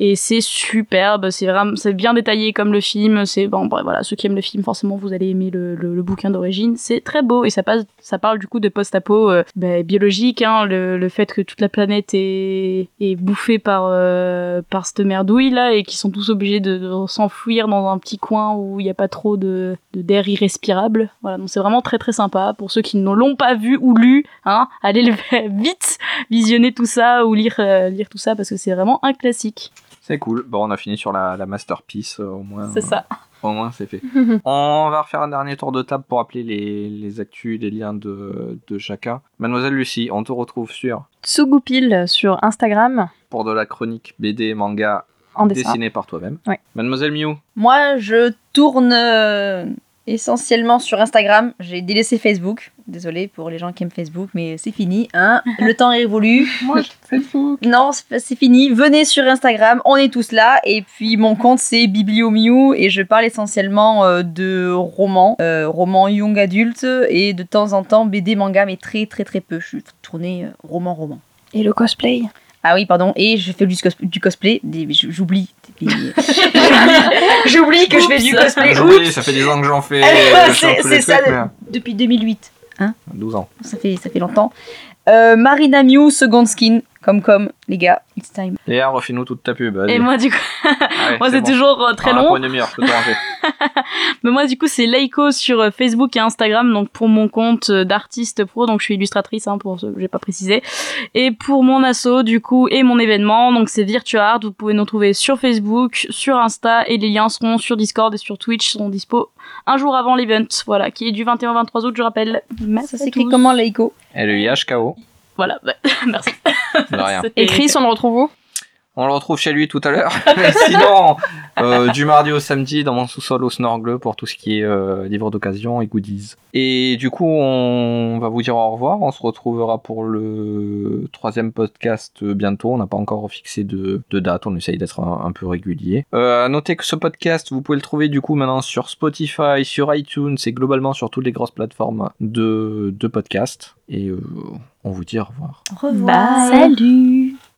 Et c'est superbe, c'est vraiment, c'est bien détaillé comme le film. C'est bon, bref, voilà, ceux qui aiment le film, forcément, vous allez aimer le, le, le bouquin d'origine. C'est très beau et ça passe, ça parle du coup de post-apo euh, ben, biologique, hein, le, le fait que toute la planète est, est bouffée par euh, par cette merdouille là et qui sont tous obligés de, de s'enfuir dans un petit coin où il n'y a pas trop de de- d'air irrespirable. Voilà, donc c'est vraiment très très sympa pour ceux qui ne l'ont pas vu ou lu, hein, allez le vite visionner tout ça ou lire euh, lire tout ça parce que c'est vraiment un classique. C'est cool. Bon, on a fini sur la, la masterpiece euh, au moins. C'est ça. Au moins, c'est fait. on va refaire un dernier tour de table pour rappeler les, les actus, les liens de, de chacun. Mademoiselle Lucie, on te retrouve sur Tsugupil sur Instagram pour de la chronique BD et manga en dessin. dessinée par toi-même. Ouais. Mademoiselle Miu, Moi, je tourne euh, essentiellement sur Instagram. J'ai délaissé Facebook. Désolée pour les gens qui aiment Facebook, mais c'est fini. Hein Le temps est révolu. moi je Facebook. Non, c'est fini. Venez sur Instagram, on est tous là. Et puis mon compte c'est BiblioMiu et je parle essentiellement euh, de romans, euh, romans young adultes et de temps en temps BD manga, mais très très très peu. Je suis tournée euh, roman roman. Et le cosplay? Ah oui, pardon. Et je fais du, cos- du cosplay. Des- J'oublie. Des- J'oublie que je fais du cosplay. Oui, Oups. ça fait 10 ans que j'en fais. C'est- euh, ça, trucs, le- mais- Depuis 2008. 12 ans. Ça fait, ça fait longtemps. Euh, Marina Mew, second skin. Comme comme, les gars. It's time. Léa, refais-nous toute ta pub. vas-y. Et moi du coup, Allez, moi c'est bon. toujours euh, très Ah, long. Pour une demi-heure, je peux. Mais moi, du coup, c'est Leiko sur euh, Facebook et Instagram, donc pour mon compte euh, d'artiste pro, donc je suis illustratrice, hein, pour j'ai pas précisé. Et pour mon asso, du coup, et mon événement, donc c'est Virtua Art, vous pouvez nous trouver sur Facebook, sur Insta, et les liens seront sur Discord et sur Twitch, seront dispo un jour avant l'event, voilà, qui est du 21 au 23 août, je rappelle. Merci Ça s'écrit comment, Leiko? L-E-I-H-K-O. Voilà, bah, merci. De rien. Et Chris, on le retrouve où? On le retrouve chez lui tout à l'heure. Sinon, euh, du mardi au samedi dans mon sous-sol au Snorgle pour tout ce qui est euh, livres d'occasion et goodies. Et du coup, on va vous dire au revoir. On se retrouvera pour le troisième podcast euh, bientôt. On n'a pas encore fixé de, de date. On essaye d'être un, un peu régulier. Euh, à noter que ce podcast, vous pouvez le trouver du coup maintenant sur Spotify, sur iTunes et globalement sur toutes les grosses plateformes de, de podcast. Et euh, on vous dit au revoir. Au revoir. Salut